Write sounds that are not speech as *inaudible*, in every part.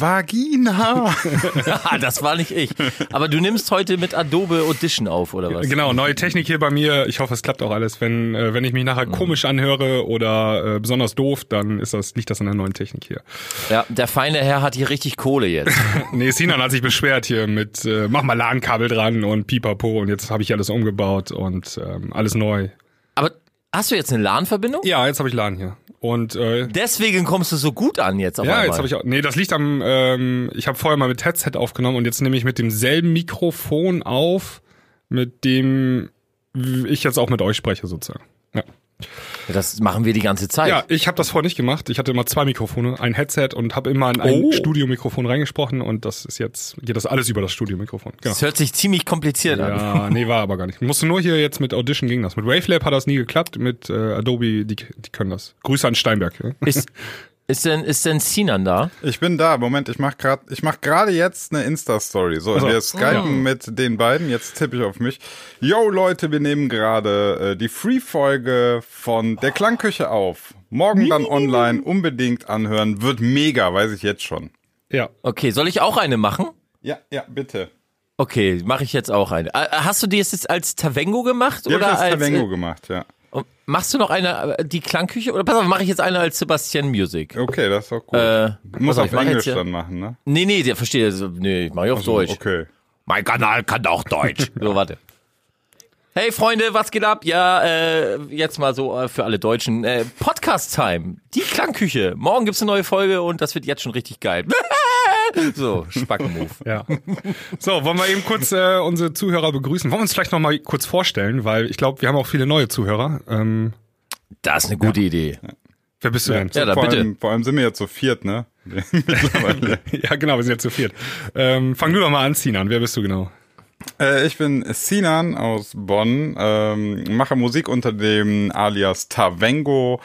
Vagina. Ah, *laughs* das war nicht ich. Aber du nimmst heute mit Adobe Audition auf, oder was? Genau, neue Technik hier bei mir. Ich hoffe, es klappt auch alles. Wenn, äh, wenn ich mich nachher komisch anhöre oder äh, besonders doof, dann ist das, liegt das an der neuen Technik hier. Ja, der feine Herr hat hier richtig Kohle jetzt. *laughs* Nee, Sinan hat sich beschwert hier mit, äh, mach mal LAN-Kabel dran und pipapo und jetzt habe ich alles umgebaut und ähm, alles neu. Aber hast du jetzt eine LAN-Verbindung? Ja, jetzt habe ich LAN hier. Und äh, Deswegen kommst du so gut an jetzt auf ja, einmal. jetzt habe ich auch. Nee, das liegt am. Ähm, ich habe vorher mal mit Headset aufgenommen und jetzt nehme ich mit demselben Mikrofon auf, mit dem ich jetzt auch mit euch spreche sozusagen. Ja, Das machen wir die ganze Zeit. ja ich habe das vorher nicht gemacht. Ich hatte immer zwei Mikrofone, ein Headset und habe immer in ein Oh. Studiomikrofon reingesprochen und das ist jetzt geht das alles über das Studiomikrofon. Genau. Das hört sich ziemlich kompliziert an. Ja, *laughs* nee, war aber gar nicht. Musste nur hier jetzt mit Audition ging das. Mit Wavelab hat das nie geklappt, mit äh, Adobe, die, die können das. Grüße an Steinberg. Ja? Ist, *laughs* ist denn, ist denn Sinan da? Ich bin da. Moment, ich mach gerade, ich mach gerade jetzt eine Insta-Story. So, Also, wir skypen mit den beiden. Jetzt tippe ich auf mich. Yo, Leute, wir nehmen gerade äh, die Free-Folge von der Klangküche auf. Morgen dann online. Unbedingt anhören. Wird mega, weiß ich jetzt schon. ja. Okay, soll ich auch eine machen? Ja, ja, bitte. Okay, mache ich jetzt auch eine. Äh, Hast du die jetzt als Tavengo gemacht? Die hab ich oder als als, Tavengo äh, gemacht, ja. Machst du noch eine, äh, die Klangküche? Oder pass auf, mache ich jetzt eine als Sebastian Music? Okay, das ist doch gut. Äh, Muss auf, auf Englisch dann machen, ne? Nee, nee, der versteht das. Nee, ich mach ich auf Deutsch. Okay. Mein Kanal kann auch Deutsch. so, warte. Hey Freunde, was geht ab? Ja, äh, jetzt mal so äh, für alle Deutschen. Äh, Podcast-Time. Die Klangküche. Morgen gibt's eine neue Folge und das wird jetzt schon richtig geil. *laughs* *laughs* so, Spackenmove. Ja. So, wollen wir eben kurz äh, unsere Zuhörer begrüßen? Wollen wir uns vielleicht noch mal kurz vorstellen, weil ich glaube, wir haben auch viele neue Zuhörer. Ähm, Das ist eine gute Idee. wer bist du denn? Ja, dann vor, bitte. allem, vor allem sind wir jetzt so viert, ne? *laughs* *laughs* Ja, genau, wir sind jetzt zu viert. Ähm, fang du doch mal an, Sinan. Wer bist du genau? Äh, ich bin Sinan aus Bonn, ähm, mache Musik unter dem alias Tavengo,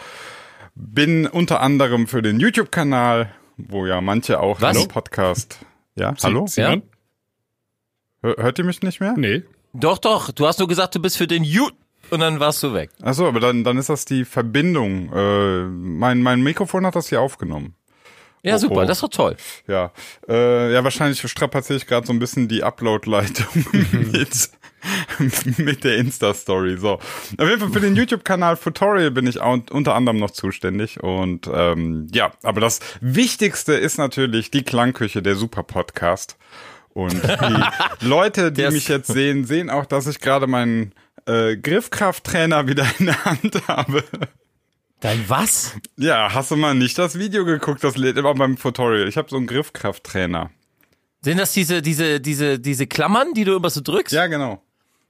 bin unter anderem für den YouTube-Kanal, wo ja manche auch Was? den Podcast. Ja, hallo? Sinan? Hör- Hört ihr mich nicht mehr? Nee. Doch, doch. Du hast nur gesagt, du bist für den You und dann warst du weg. Achso, aber dann, dann ist das die Verbindung. Äh, mein, mein Mikrofon hat das hier aufgenommen. Ja, Oh, super. oh. Das ist doch toll. Ja, äh, ja, wahrscheinlich strapaziere ich gerade so ein bisschen die Upload-Leitung *laughs* mit, *laughs* mit der Insta-Story. So, auf jeden Fall für den YouTube-Kanal Tutorial bin ich unter anderem noch zuständig. Und ähm, ja, aber das Wichtigste ist natürlich die Klangküche, der Super-Podcast. Und die *laughs* Leute, die mich jetzt sehen, sehen auch, dass ich gerade meinen äh, Griffkrafttrainer wieder in der Hand habe. Dein was? Ja, hast du mal nicht das Video geguckt? Das lädt immer beim Tutorial. Ich habe so einen Griffkrafttrainer. Sind das diese, diese, diese, diese Klammern, die du immer so drückst? Ja, genau.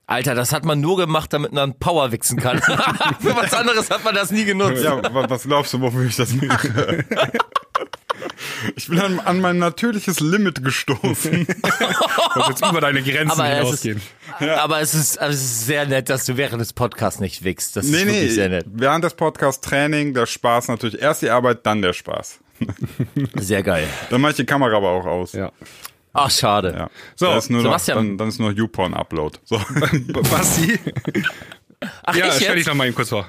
Alter, das hat man nur gemacht, damit man Power wichsen kann. *laughs* Für was anderes hat man das nie genutzt. Ja, wa- was glaubst du, wofür ich das mache? *laughs* Ich bin an, an mein natürliches Limit gestoßen. *laughs* Du jetzt über deine Grenzen Aber es ist, hinausgehen. aber es ist, es ist sehr nett, dass du während des Podcasts nicht wichst. Das Nee, ist wirklich nee, sehr nett. während des Podcasts Training, der Spaß natürlich. Erst die Arbeit, dann der Spaß. Sehr geil. Dann mache ich die Kamera aber auch aus. Ja. Ach, schade. Ja. So, dann ist nur noch, Sebastian. dann, dann ist nur YouPorn-Upload. So. *laughs* Basti? Ach, Ja, ich stell dich doch mal eben kurz vor.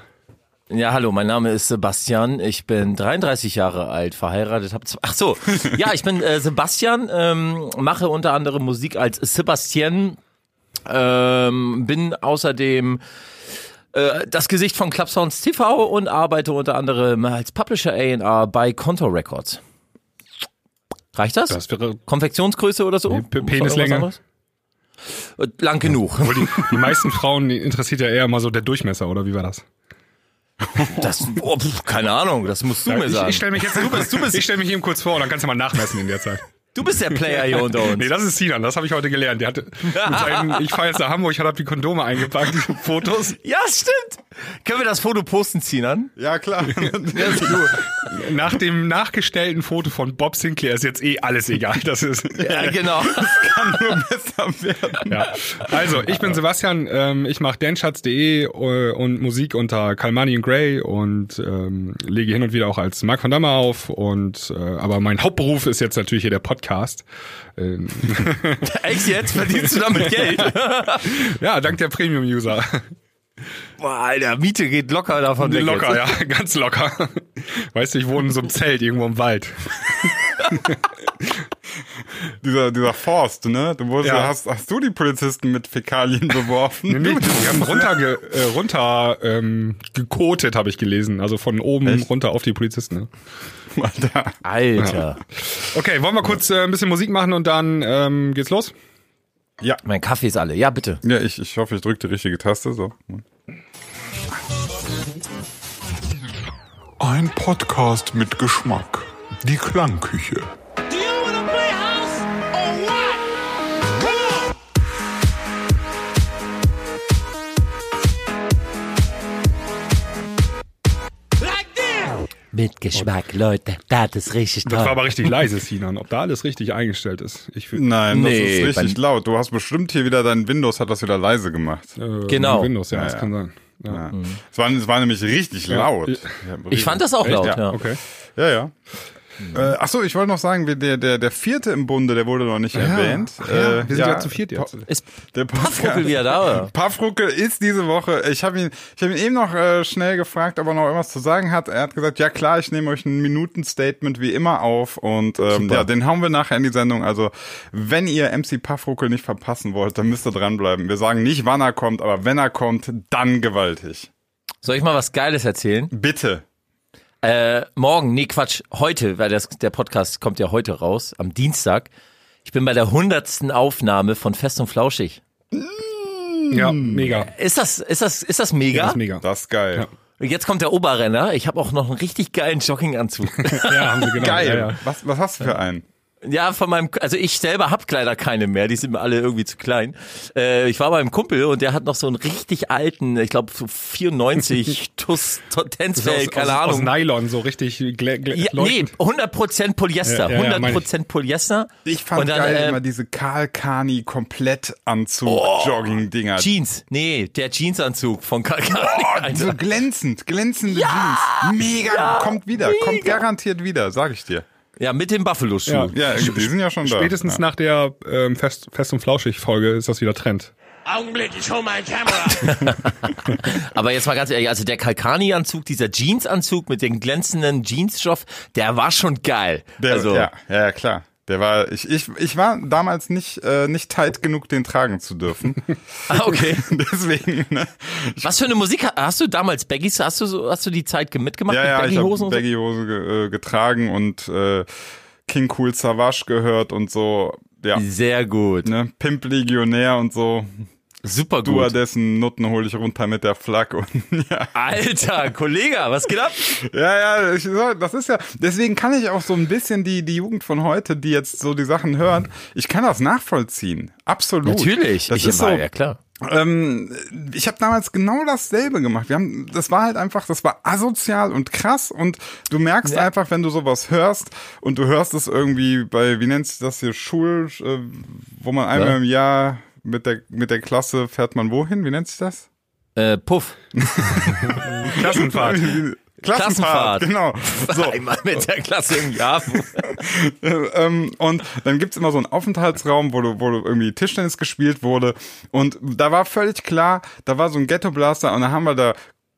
Ja, hallo, mein Name ist Sebastian. Ich bin 33 Jahre alt, verheiratet. Hab z- Ach so, *laughs* ja, ich bin äh, Sebastian, ähm, mache unter anderem Musik als Sebastian, ähm, bin außerdem äh, das Gesicht von Club Sounds TV und arbeite unter anderem als Publisher A&R bei Conto Records. Reicht das? Das wäre Konfektionsgröße oder so? P- Penislänge. Äh, Lang genug. Obwohl die, die meisten Frauen interessiert ja eher immer so der Durchmesser, oder wie war das? Das, oh, keine Ahnung, das musst du mir ich sagen. ich stelle mich jetzt du bist, du bist, ich stelle mich eben kurz vor und dann kannst du mal nachmessen in der Zeit. Du bist der Player hier unter uns. *laughs* Nee, das ist Sinan, das habe ich heute gelernt. Der hatte mit seinen, ich fahre jetzt nach Hamburg, hat die Kondome eingepackt, die Fotos. *laughs* Ja, stimmt. Können wir das Foto posten, Zinan? ja, klar. *laughs* Nach dem nachgestellten Foto von Bob Sinclair ist jetzt eh alles egal. Das ist Ja, genau. Kann nur besser werden. ja. Also, ich bin Sebastian, ähm, ich mache danschatz.de äh, und Musik unter Kalmani und Gray und ähm, lege hin und wieder auch als Mark van Damme auf und äh, aber mein Hauptberuf ist jetzt natürlich hier der Podcast. Ähm, *laughs* Echt jetzt? Verdienst du damit Geld? *laughs* ja, dank der Premium-User. Boah, Alter, Miete geht locker davon weg. Locker, jetzt. ja, *laughs* ganz locker. Weißt du, ich wohne in so einem Zelt irgendwo im Wald. *laughs* dieser, dieser Forst, ne? Du wurdest, Ja. hast, hast du die Polizisten mit Fäkalien *laughs* beworfen? Nee, nee, die haben runter, ge, äh, runter ähm, gekotet, habe ich gelesen. Also von oben Echt? runter auf die Polizisten. Ne? *laughs* Alter. Alter. Okay, wollen wir kurz äh, ein bisschen Musik machen und dann ähm, geht's los? Ja. Mein Kaffee ist alle. Ja, bitte. Ja, ich, ich hoffe, ich drücke die richtige Taste. So. Ein Podcast mit Geschmack. Die Klangküche. Mit Geschmack, Leute. Das ist richtig Das war toll. aber richtig leise, Sinan. Ob da alles richtig eingestellt ist? Ich find, Nein, das Nee, ist richtig laut. Du hast bestimmt hier wieder, dein Windows hat das wieder leise gemacht. äh, Genau. Windows, ja, Ja, das ja. kann sein. Ja. Ja. Es, war, es war nämlich richtig laut. Ich- Ich fand das auch Echt? laut, Ja, ja. Okay. Ja, ja. Äh, ach so, ich wollte noch sagen, der, der, der vierte im Bunde, der wurde noch nicht erwähnt. Ach ja, Äh, wir sind ja zu viert jetzt. Ist Der Paffruckel wieder da, oder? Paffruckel ist diese Woche. Ich habe ihn, ich habe ihn eben noch äh, schnell gefragt, ob er noch irgendwas zu sagen hat. Er hat gesagt, ja klar, ich nehme euch ein Minuten-Statement wie immer auf und ähm, ja, den hauen wir nachher in die Sendung. Also wenn ihr MC Paffruckel nicht verpassen wollt, dann müsst ihr dranbleiben. Wir sagen nicht, wann er kommt, aber wenn er kommt, dann gewaltig. Soll ich mal was Geiles erzählen? Bitte. Äh, morgen, nee, Quatsch, heute, weil das, der Podcast kommt ja heute raus, am Dienstag. Ich bin bei der hundertsten Aufnahme von Fest und Flauschig. Ja, mega. Ist das, ist das, ist das mega? Das ist mega. Das ist geil. Und Jetzt kommt der Oberrenner. Ich habe auch noch einen richtig geilen Jogginganzug. *laughs* Ja, haben sie genau. Geil. Ja, ja. Was, was hast du für einen? Ja, von meinem, also ich selber hab leider keine mehr. Die sind mir alle irgendwie zu klein. Äh, ich war beim Kumpel und der hat noch so einen richtig alten, ich glaube so 94 TUS Tensfell, aus, keine aus, aus Ahnung. Nylon, so richtig glä, glä, Ja, nee, leuchtend. 100% Polyester. Ja, ja, ja, meine 100% Polyester. Ich fand Und dann, geil äh, immer diese Karl Kani Komplettanzug Jogging Dinger. Jeans. Nee, der Jeansanzug von Kalkani. Oh, so glänzend, glänzende Jeans. Mega, kommt wieder, kommt garantiert wieder, sag ich dir. Ja, mit dem Buffalo-Schuh. Ja. Ja, die sind ja schon da. Spätestens ja. nach der ähm, Fest, Fest und Flauschig-Folge ist das wieder Trend. Augenblick, ich hol meine Kamera. *laughs* Aber jetzt mal ganz ehrlich, also der Kalkani-Anzug, dieser Jeansanzug mit dem glänzenden Jeansstoff, der war schon geil. Der, also, ja, ja, klar. Der war, ich, ich, ich war damals nicht, äh, nicht tight genug, den tragen zu dürfen. *laughs* Ah, okay. *laughs* Deswegen, ne? Was für eine Musik ha- hast du damals Baggies? Hast du so, hast du die Zeit mitgemacht Ja, mit ja, ich habe so? Baggy-Hose ge, äh, getragen und äh, King Cool Savage gehört und so. Ja, Sehr gut. ne? Pimp Legionär und so. Super Du gut. dessen Nutten hole ich runter mit der Flak und *laughs* ja. Alter, Kollege, was geht ab? Ja, ja, so, das ist ja, deswegen kann ich auch so ein bisschen die, die Jugend von heute, die jetzt so die Sachen hört, ich kann das nachvollziehen. Absolut. Natürlich. Das ich ist so, war, ja klar. ähm, ich habe damals genau dasselbe gemacht. Wir haben, das war halt einfach, das war asozial und krass und du merkst Ja. einfach, wenn du sowas hörst und du hörst es irgendwie bei, wie nennt sich das hier, Schul, äh, wo man einmal Ja. im Jahr mit der, mit der Klasse fährt man wohin? Wie nennt sich das? Äh, Puff. *laughs* Klassenfahrt. *laughs* Klassenfahrt, Klassenfahrt. genau. *laughs* So, Einmal mit der Klasse im Jahr. ähm, und dann gibt's immer so einen Aufenthaltsraum, wo, du, wo du irgendwie Tischtennis gespielt wurde. Und da war völlig klar, da war so ein Ghetto-Blaster und da haben wir da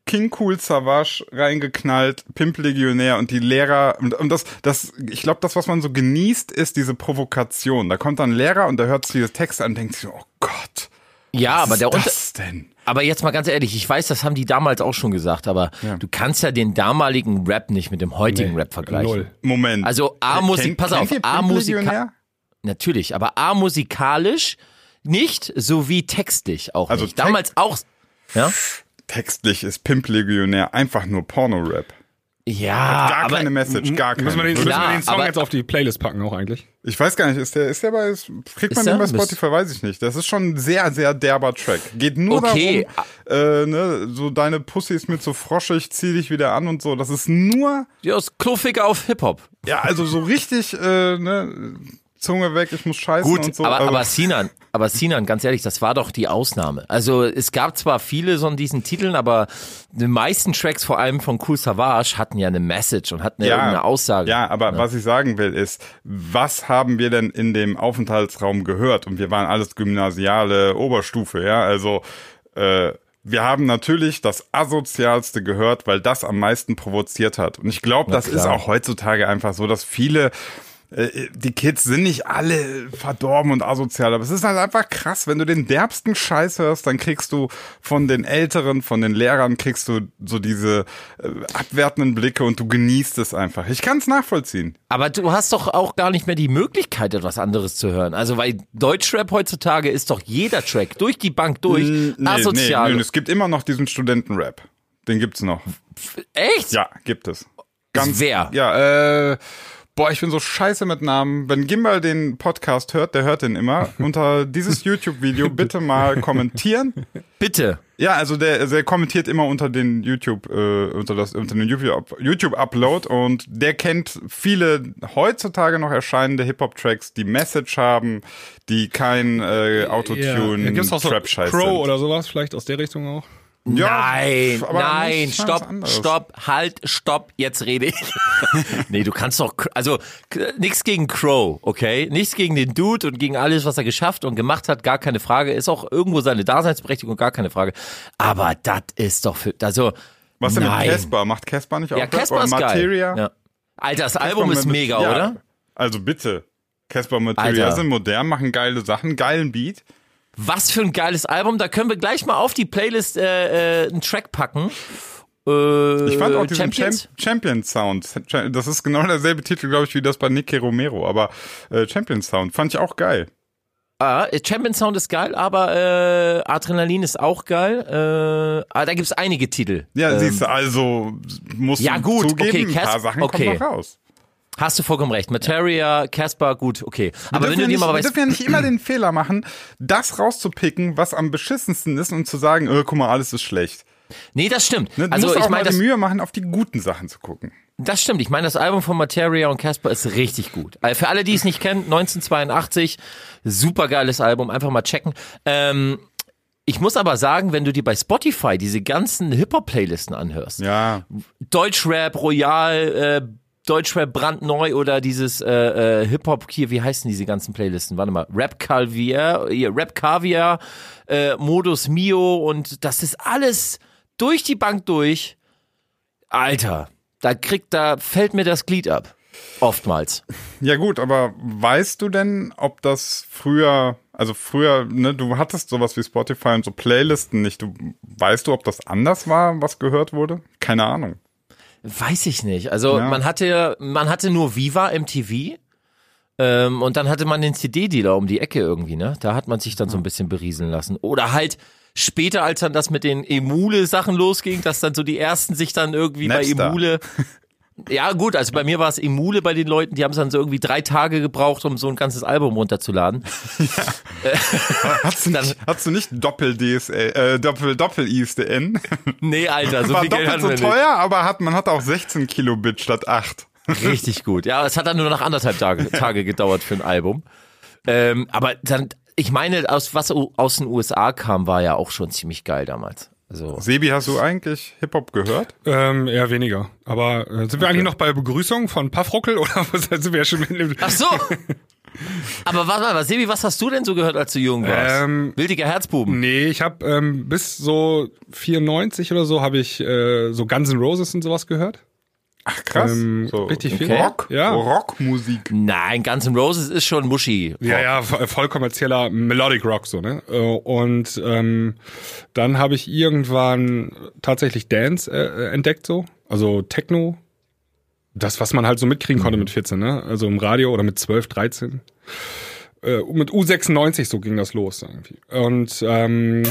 King Cool Savage reingeknallt, Pimp Legionär und die Lehrer und, und das, das, ich glaube, das, was man so genießt, ist diese Provokation. Da kommt dann ein Lehrer und da hört sich diese Texte an und denkt sich, so, oh Gott, Ja, aber was der ist Unter das denn? Aber jetzt mal ganz ehrlich, ich weiß, das haben die damals auch schon gesagt, aber Ja. du kannst ja den damaligen Rap nicht mit dem heutigen Rap vergleichen. Null. Moment. Also A-Musik, Kennt- pass auf, ihr Pimp A-Musika- Legionär? Natürlich, aber A musikalisch nicht, sowie textlich auch Also nicht. Text- Damals auch, ja? Textlich ist Pimp Legionär einfach nur Porno-Rap. Ja, Gar aber keine Message, gar keine. Müssen wir den, müssen Klar, wir den Song aber- jetzt auf die Playlist packen auch eigentlich? Ich weiß gar nicht, ist der, ist der bei, kriegt man Ist den bei der? Spotify, weiß ich nicht. Das ist schon ein sehr, sehr derber Track. Geht nur Okay. darum, äh, ne, so deine Pussy ist mir zu froschig, zieh dich wieder an und so. Das ist nur, ja, ist kluffig auf Hip-Hop. ja, also so richtig, äh, ne, Zunge weg, ich muss scheißen Gut, und so. aber, also, aber Sinan, aber Sinan, ganz ehrlich, das war doch die Ausnahme. Also es gab zwar viele von diesen Titeln, aber die meisten Tracks, vor allem von Cool Savage, hatten ja eine Message und hatten ja, irgendeine Aussage. Ja, aber was ich sagen will ist, was haben wir denn in dem Aufenthaltsraum gehört? Und wir waren alles gymnasiale Oberstufe, ja, also äh, wir haben natürlich das asozialste gehört, weil das am meisten provoziert hat. Und ich glaube, das ist auch heutzutage einfach so, dass viele die Kids sind nicht alle verdorben und asozial, aber es ist halt einfach krass, wenn du den derbsten Scheiß hörst, dann kriegst du von den Älteren, von den Lehrern, kriegst du so diese äh, abwertenden Blicke und du genießt es einfach. Ich kann es nachvollziehen. Aber du hast doch auch gar nicht mehr die Möglichkeit, etwas anderes zu hören. Also, weil Deutschrap heutzutage ist doch jeder Track durch die Bank durch Nee, asozial. Nee, nee, es gibt immer noch diesen Studentenrap. Den gibt's noch. Echt? Ja, gibt es. Wer? Ja, äh, boah, ich bin so scheiße mit Namen. Wenn Gimbal den Podcast hört, der hört den immer. *laughs* Unter dieses YouTube-Video bitte mal kommentieren. Bitte. Ja, also der, der kommentiert immer unter den YouTube, äh, unter das, unter den YouTube, YouTube Upload und der kennt viele heutzutage noch erscheinende Hip-Hop-Tracks, die Message haben, die kein äh, Autotune, Ja, so Trap-Scheiß Crow sind. oder sowas, vielleicht aus der Richtung auch. Ja, nein, nein, stopp, stopp, halt, stopp, jetzt rede ich. *laughs* nee, du kannst doch, also nichts gegen Crow, okay? Nichts gegen den Dude und gegen alles, was er geschafft und gemacht hat, gar keine Frage. Ist auch irgendwo seine Daseinsberechtigung, gar keine Frage. Aber das ist doch für, also, Was denn nein. mit Casper? Macht Casper nicht auch Ja? Casper ist geil. Materia? Ja. Alter, das Casper Album ist mit- mega, ja, oder? Also bitte. Casper Materia Alter. sind modern, machen geile Sachen, geilen Beat. Was für ein geiles Album. Da können wir gleich mal auf die Playlist äh, äh, einen Track packen. Äh, Ich fand auch diesen Champions? Champion Sound. Das ist genau derselbe Titel, glaube ich, wie das bei Nicky Romero. Aber äh, Champion Sound fand ich auch geil. Ah, Champion Sound ist geil, aber äh, Adrenalin ist auch geil. Äh, ah, da gibt's einige Titel. Ja, ähm, siehst du, also musst ja, gut, zugeben, okay, ein paar Sachen okay. kommen noch raus. Hast du vollkommen recht. Materia, Casper, gut, okay. Aber wir wenn du dir ja mal nicht, wir weißt, dürfen ja nicht immer den Fehler machen, das rauszupicken, was am beschissensten ist und zu sagen, äh, guck mal, alles ist schlecht. nee, das stimmt. Ne? Du Also musst ich auch mal meine, die das, Mühe machen, auf die guten Sachen zu gucken. das stimmt. Ich meine, das Album von Materia und Casper ist richtig gut. Also für alle, die es nicht kennen, 1982, super geiles Album, einfach mal checken. Ähm, ich muss aber sagen, wenn du dir bei Spotify diese ganzen Hip-Hop-Playlisten anhörst, Ja, Deutschrap, Royal, äh, Deutschrap brandneu oder dieses äh, äh, Hip-Hop hier, wie heißen diese ganzen Playlisten? Warte mal, Rap Caviar, Rap Caviar, äh, Modus Mio und das ist alles durch die Bank durch. Alter, da kriegt, da fällt mir das Glied ab. Oftmals. *laughs* Ja gut, aber weißt du denn, ob das früher, also früher, ne, du hattest sowas wie Spotify und so Playlisten nicht. Du weißt du, ob das anders war, was gehört wurde? Keine Ahnung. Weiß ich nicht. Also Ja. man hatte, man hatte nur Viva MTV. Ähm, und dann hatte man den CD-Dealer um die Ecke irgendwie, ne? Da hat man sich dann so ein bisschen berieseln lassen. Oder halt später, als dann das mit den Emule-Sachen losging, dass dann so die ersten sich dann irgendwie Napster. bei Emule. *laughs* Ja, gut, also bei mir war es Emule bei den Leuten, die haben es dann so irgendwie drei Tage gebraucht, um so ein ganzes Album runterzuladen. *laughs* *laughs* Hast du nicht, hast du nicht Doppel DSL, äh, Doppel Doppel ISDN? Nee, Alter, so war viel Geld doppelt hatten so wir nicht. teuer, aber hat man hat auch 16 Kilobit statt 8. Richtig *laughs* gut. Ja, es hat dann nur noch anderthalb Tage, Tage gedauert für ein Album. Ähm, aber dann, ich meine, aus was aus den USA kam, war ja auch schon ziemlich geil damals. Also Sebi, hast du eigentlich Hip Hop gehört? Ähm, eher weniger. Aber äh, sind wir eigentlich noch bei Begrüßung von Paffrockel oder *laughs* sind wir ja schon mit dem Ach so. *laughs* Aber warte mal, Sebi, was hast du denn so gehört, als du jung warst? Ähm, Wildiger Herzbuben. Nee, ich habe ähm, bis so 94 oder so habe ich äh, so Guns N' Roses und sowas gehört. Ach krass. Ähm, so richtig viel. Rock? Ja. Rockmusik. Nein, Guns N' Roses ist schon Muschi. Ja, ja, vo- voll kommerzieller Melodic Rock so, ne? Äh, Und ähm, dann habe ich irgendwann tatsächlich Dance äh, entdeckt so, also Techno. Das, was man halt so mitkriegen konnte mit 14, ne? Also im Radio oder mit 12, 13. Äh, mit U96 so ging das los irgendwie. Und ähm,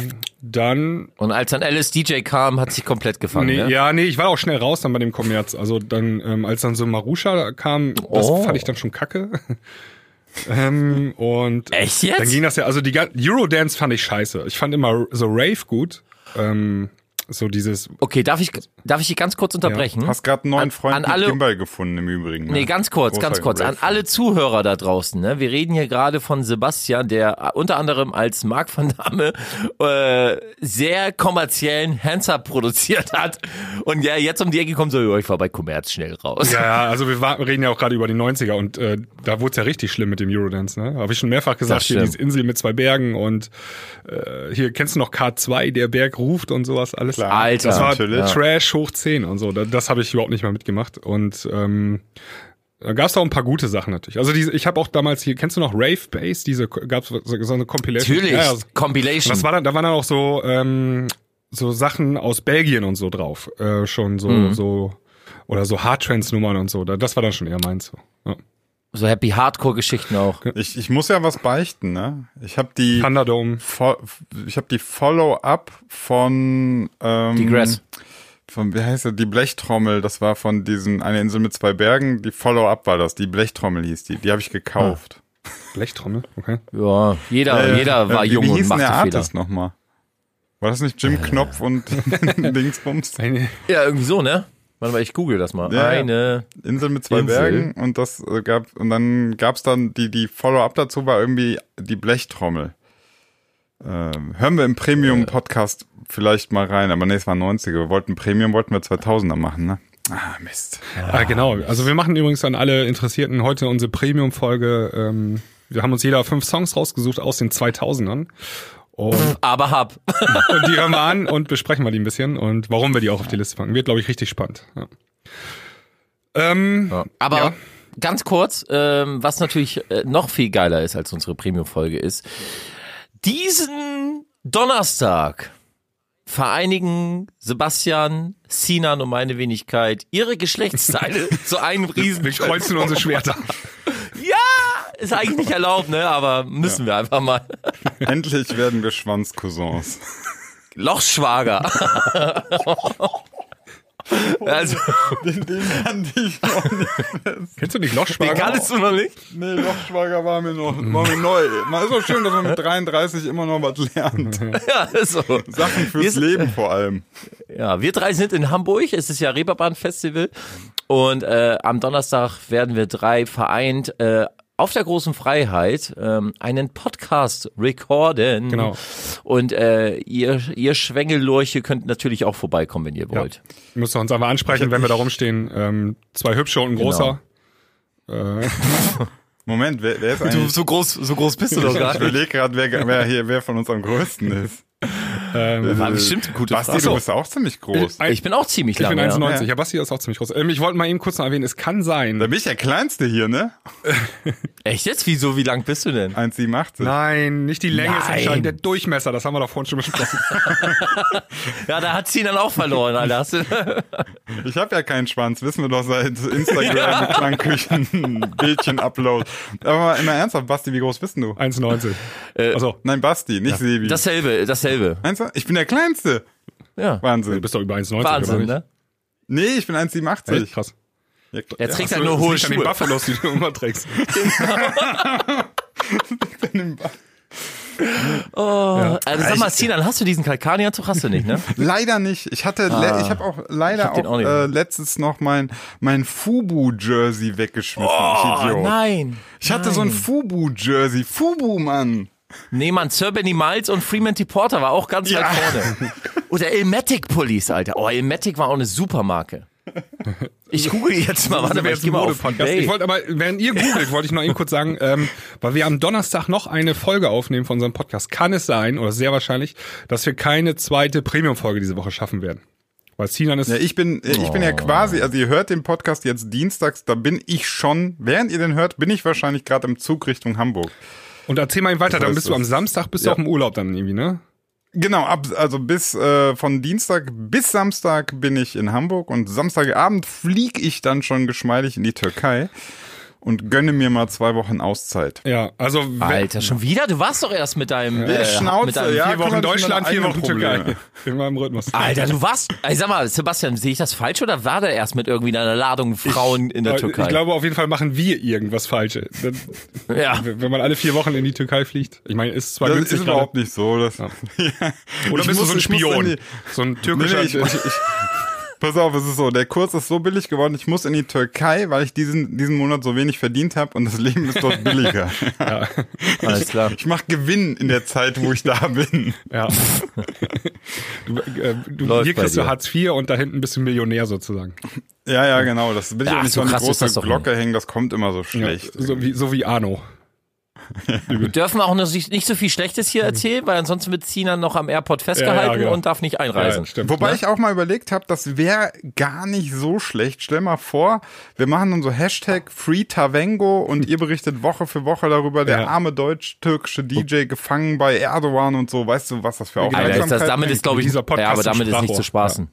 dann Und als dann Alice DJ kam, hat sich komplett gefangen. Nee, ne? Ja, nee, ich war auch schnell raus dann bei dem Kommerz. Also dann, ähm, als dann so Marusha kam, das Oh. fand ich dann schon kacke. *laughs* ähm, und Echt jetzt? Dann ging das ja, also die Eurodance fand ich scheiße. Ich fand immer so Rave gut. Ähm, so dieses, Okay, darf ich, darf ich dich ganz kurz unterbrechen? Hast gerade einen neuen An- Freund an mit alle- Gimbal gefunden im Übrigen. Ne? Nee, ganz kurz, Großer ganz kurz. An alle Zuhörer da draußen, ne? Wir reden hier gerade von Sebastian, der unter anderem als Marc van Damme äh, sehr kommerziellen Hands-Up produziert hat und ja jetzt um die Ecke kommt so, "Jo, ich war bei Commerz schnell raus. ja, ja, also wir, war, reden ja auch gerade über die 90er und äh, da wurde es ja richtig schlimm mit dem Eurodance, ne? Habe ich schon mehrfach gesagt, hier diese Insel mit zwei Bergen und äh, hier kennst du noch K2, der Berg ruft und sowas alles. Klar, Alter. Das war natürlich. Trash hoch 10 und so. Das, das habe ich überhaupt nicht mehr mitgemacht. Und ähm, Da gab's auch ein paar gute Sachen natürlich. Also diese, ich habe auch damals hier, kennst du noch Rave Bass? Diese gab's so, so eine Compilation. Natürlich, Ja, ja, Compilation. das war dann, da waren dann auch so ähm, so Sachen aus Belgien und so drauf, äh, schon so Mhm. so oder so Hardtrance Nummern und so. Da- Das war dann schon eher meins. So. Ja. So Happy Hardcore Geschichten auch. Ich, ich muss ja was beichten, ne? Ich habe die Thunderdome. Fo ich habe die Follow-up von ähm, Die Grass. von wie heißt er die Blechtrommel, das war von diesem eine Insel mit zwei Bergen, die Follow-up war das, die Blechtrommel hieß die, die habe ich gekauft. Blechtrommel, okay. Ja, jeder, Äh, jeder war äh, wie, jung wie und hieß denn machte der Fehler. Artist nochmal? War das nicht Jim Knopf und *laughs* *laughs* Dingsbums? Ja, irgendwie so, ne? Warte mal, ich google das mal. Ja, ja. Eine. Insel mit zwei Insel. Bergen und das äh, gab und dann gab's dann die die Follow-up dazu war irgendwie die Blechtrommel. Ähm, hören wir im Premium Podcast vielleicht mal rein, aber nee, es war 90er. Wir wollten Premium wollten wir 2000er machen, ne? Ah, Mist. ah, genau. Also wir machen übrigens an alle Interessierten heute unsere Premium-Folge. Ähm, wir haben uns jeder fünf Songs rausgesucht aus den 2000ern. Und, Aber hab. *laughs* und die hören wir an und besprechen wir die ein bisschen und warum wir die auch auf die Liste packen. Wird, glaube ich, richtig spannend. Ja. Ähm, Aber Ja. ganz kurz, ähm, was natürlich äh, noch viel geiler ist als unsere Premium-Folge ist, diesen Donnerstag vereinigen Sebastian, Sinan und meine Wenigkeit ihre Geschlechtsteile *laughs* zu einem riesen wir kreuzen unsere Schwerter. *laughs* Ja, ist eigentlich nicht erlaubt, ne? Aber müssen wir einfach mal. *laughs* Endlich werden wir Schwanzcousins. Lochschwager. *laughs* also, Den, den kannte ich noch nicht. Kennst du nicht den Lochschwager? kannst du noch nicht? Nee, Lochschwager war mir noch war mir neu. Man ist auch schön, dass man mit 33 immer noch was lernt. *laughs* Ja, ist so. Sachen fürs Wir- Leben vor allem. Ja, wir drei sind in Hamburg. Es ist ja Reeperbahn Festival. Und äh, am Donnerstag werden wir drei vereint äh, auf der großen Freiheit ähm, einen Podcast recorden. Genau. Und äh, ihr, ihr Schwengellurche könnt natürlich auch vorbeikommen, wenn ihr Ja. wollt. Müsst ihr uns einfach ansprechen, wenn wir da rumstehen. Ähm, zwei hübsche und ein großer. Äh, *laughs* Moment, wer, wer ist eigentlich? so groß, so groß bist du doch ich gar nicht. überlege gerade, wer, wer hier, wer von uns am größten ist. *laughs* ähm, War bestimmt eine gute Basti, Frage. du bist auch ziemlich groß. Ein- Ich bin auch ziemlich ich bin lang. ja. 1,90. Ja, Basti ist auch ziemlich groß. Ähm, ich wollte mal eben kurz noch erwähnen, es kann Da sein. bin ich der Kleinste hier, ne? *laughs* Echt jetzt? Wieso? Wie lang bist du denn? 1,87. Nein, nicht die Länge ist Nein. entscheidend, der Durchmesser, das haben wir doch vorhin schon besprochen. *laughs* Ja, da hat sie dann auch verloren, Alter. Du, *laughs* Ich habe ja keinen Schwanz, wissen wir doch seit Instagram mit Klangküchen Bildchen-Upload. Aber mal immer ernsthaft, Basti, wie groß bist denn du? 1,90. also, Nein, Basti, nicht Sebi. dasselbe, dasselbe. Ich bin der Kleinste. Ja. du Wahnsinn. bist doch über 1,90. oder Wahnsinn, nicht? ne? Nee, ich bin 1,87. Echt krass. Ja, Er ja. trägt Ach halt nur das hohe liegt an den Schuhe. Buffalos, die du immer trägst. *laughs* *laughs* Oh, also sag mal, Sinan, hast du diesen Kalkanianzug? Hast du nicht, ne? *laughs* Leider nicht. Ich hatte, le- ich habe auch leider hab auch, auch äh, letztens noch mein mein Fubu Jersey weggeschmissen. Oh, ich Idiot. nein. Ich hatte so ein nein. Fubu Jersey. Fubu, Mann. Nee, man, Sir Benny Miles und Fremantle Porter war auch ganz Ja. weit vorne. Oder Ilmatic Pullis, Alter. Oh, Ilmatic war auch eine super Marke. *laughs* Ich google jetzt mal, warte mal, wir ich jetzt geh ein mal auf Modepodcast? Ich wollte aber, während ihr googelt, wollte ich noch eben kurz sagen, ähm, weil wir am Donnerstag noch eine Folge aufnehmen von unserem Podcast, kann es sein, oder sehr wahrscheinlich, dass wir keine zweite Premium-Folge diese Woche schaffen werden. Weil Sinan ist, Ja, ich bin, ich bin ja quasi, also ihr hört den Podcast jetzt dienstags, da bin ich schon, während ihr den hört, bin ich wahrscheinlich gerade im Zug Richtung Hamburg. und erzähl mal eben weiter, dann heißt, bist du am das- Samstag, bist Ja. du auch im Urlaub dann irgendwie, ne? Genau, ab, also bis äh, von Dienstag bis Samstag bin ich in Hamburg und Samstagabend fliege ich dann schon geschmeidig in die Türkei und gönne mir mal zwei Wochen Auszeit. Ja, also Alter, schon wieder? Du warst doch erst mit deinem, Die äh, Schnauze, mit deinem ja. vier Wochen Deutschland, vier Wochen eigenen Türkei. Probleme. In meinem Rhythmus. Alter, du warst, ey, sag mal, Sebastian, sehe ich das falsch oder war der erst mit irgendwie einer Ladung Frauen in der Aber Türkei? Ich glaube, auf jeden Fall machen wir irgendwas Falsches. *laughs* ja. Wenn man alle vier Wochen in die Türkei fliegt. Ich meine, ist zwar Das günstig ist überhaupt nicht so. Das, ja. *laughs* Oder Ich bist muss- du so ein ich Spion? die- so ein türkischer... nee, ich, *laughs* ich, ich, pass auf, es ist so, der Kurs ist so billig geworden, ich muss in die Türkei, weil ich diesen, diesen Monat so wenig verdient habe und das Leben ist dort billiger. *laughs* *laughs* Alles klar. Ich mache Gewinn in der Zeit, wo ich da bin. ja. *laughs* du, äh, du, hier kriegst du. Hartz IV und da hinten bist du Millionär sozusagen. Ja, ja, genau. Das will ich Ja, auch nicht so an die große Glocke hängen, das kommt immer so schlecht. Ja, so, wie, so wie Arno. *laughs* Wir dürfen auch noch nicht so viel Schlechtes hier erzählen, weil ansonsten wird Sinan noch am Airport festgehalten genau. und darf nicht einreisen. Ja. Wobei ich auch mal überlegt habe, das wäre gar nicht so schlecht. Stell mal vor, wir machen dann so Hashtag FreeTavengo und ihr berichtet Woche für Woche darüber, der Ja. arme deutsch-türkische DJ gefangen bei Erdogan und so. Weißt du, was das für Alter, Aufmerksamkeit ist das, damit ist, glaube ich, Dieser Podcast ja, aber damit ist nicht zu spaßen.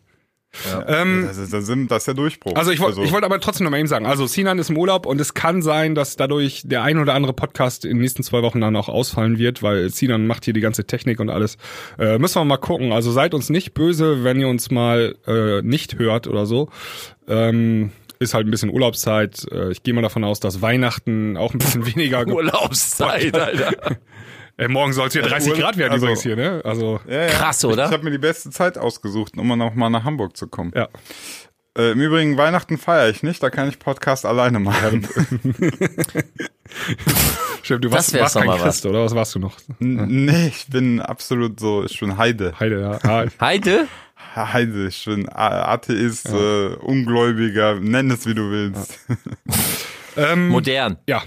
Ähm, das, ist, das, ist, das ist der Durchbruch. Also ich wollte ich wollte aber trotzdem noch mal eben sagen, also Sinan ist im Urlaub und es kann sein, dass dadurch der ein oder andere Podcast in den nächsten zwei Wochen dann auch ausfallen wird, weil Sinan macht hier die ganze Technik und alles. Äh, müssen wir mal gucken. Also seid uns nicht böse, wenn ihr uns mal äh, nicht hört oder so. Ähm, ist halt ein bisschen Urlaubszeit. Äh, ich gehe mal davon aus, dass Weihnachten auch ein bisschen *laughs* weniger. ge- Urlaubszeit, Alter. *laughs* äh, morgen soll es hier 30 Urlaub- Grad werden also- übrigens hier, ne? Also ja, ja. Krass, oder? Ich habe mir die beste Zeit ausgesucht, um noch mal nach Hamburg zu kommen. ja. Äh, Im Übrigen, Weihnachten feiere ich nicht, da kann ich Podcast alleine machen. Stimmt, *laughs* du warst, warst kein mal Christ, oder was warst du noch? N- nee, ich bin absolut so, ich bin Heide. Heide, ja. Ah, *laughs* Heide? Heide, ich bin Atheist, äh, Ungläubiger, nenn es wie du willst. *laughs* ähm, Modern. ja.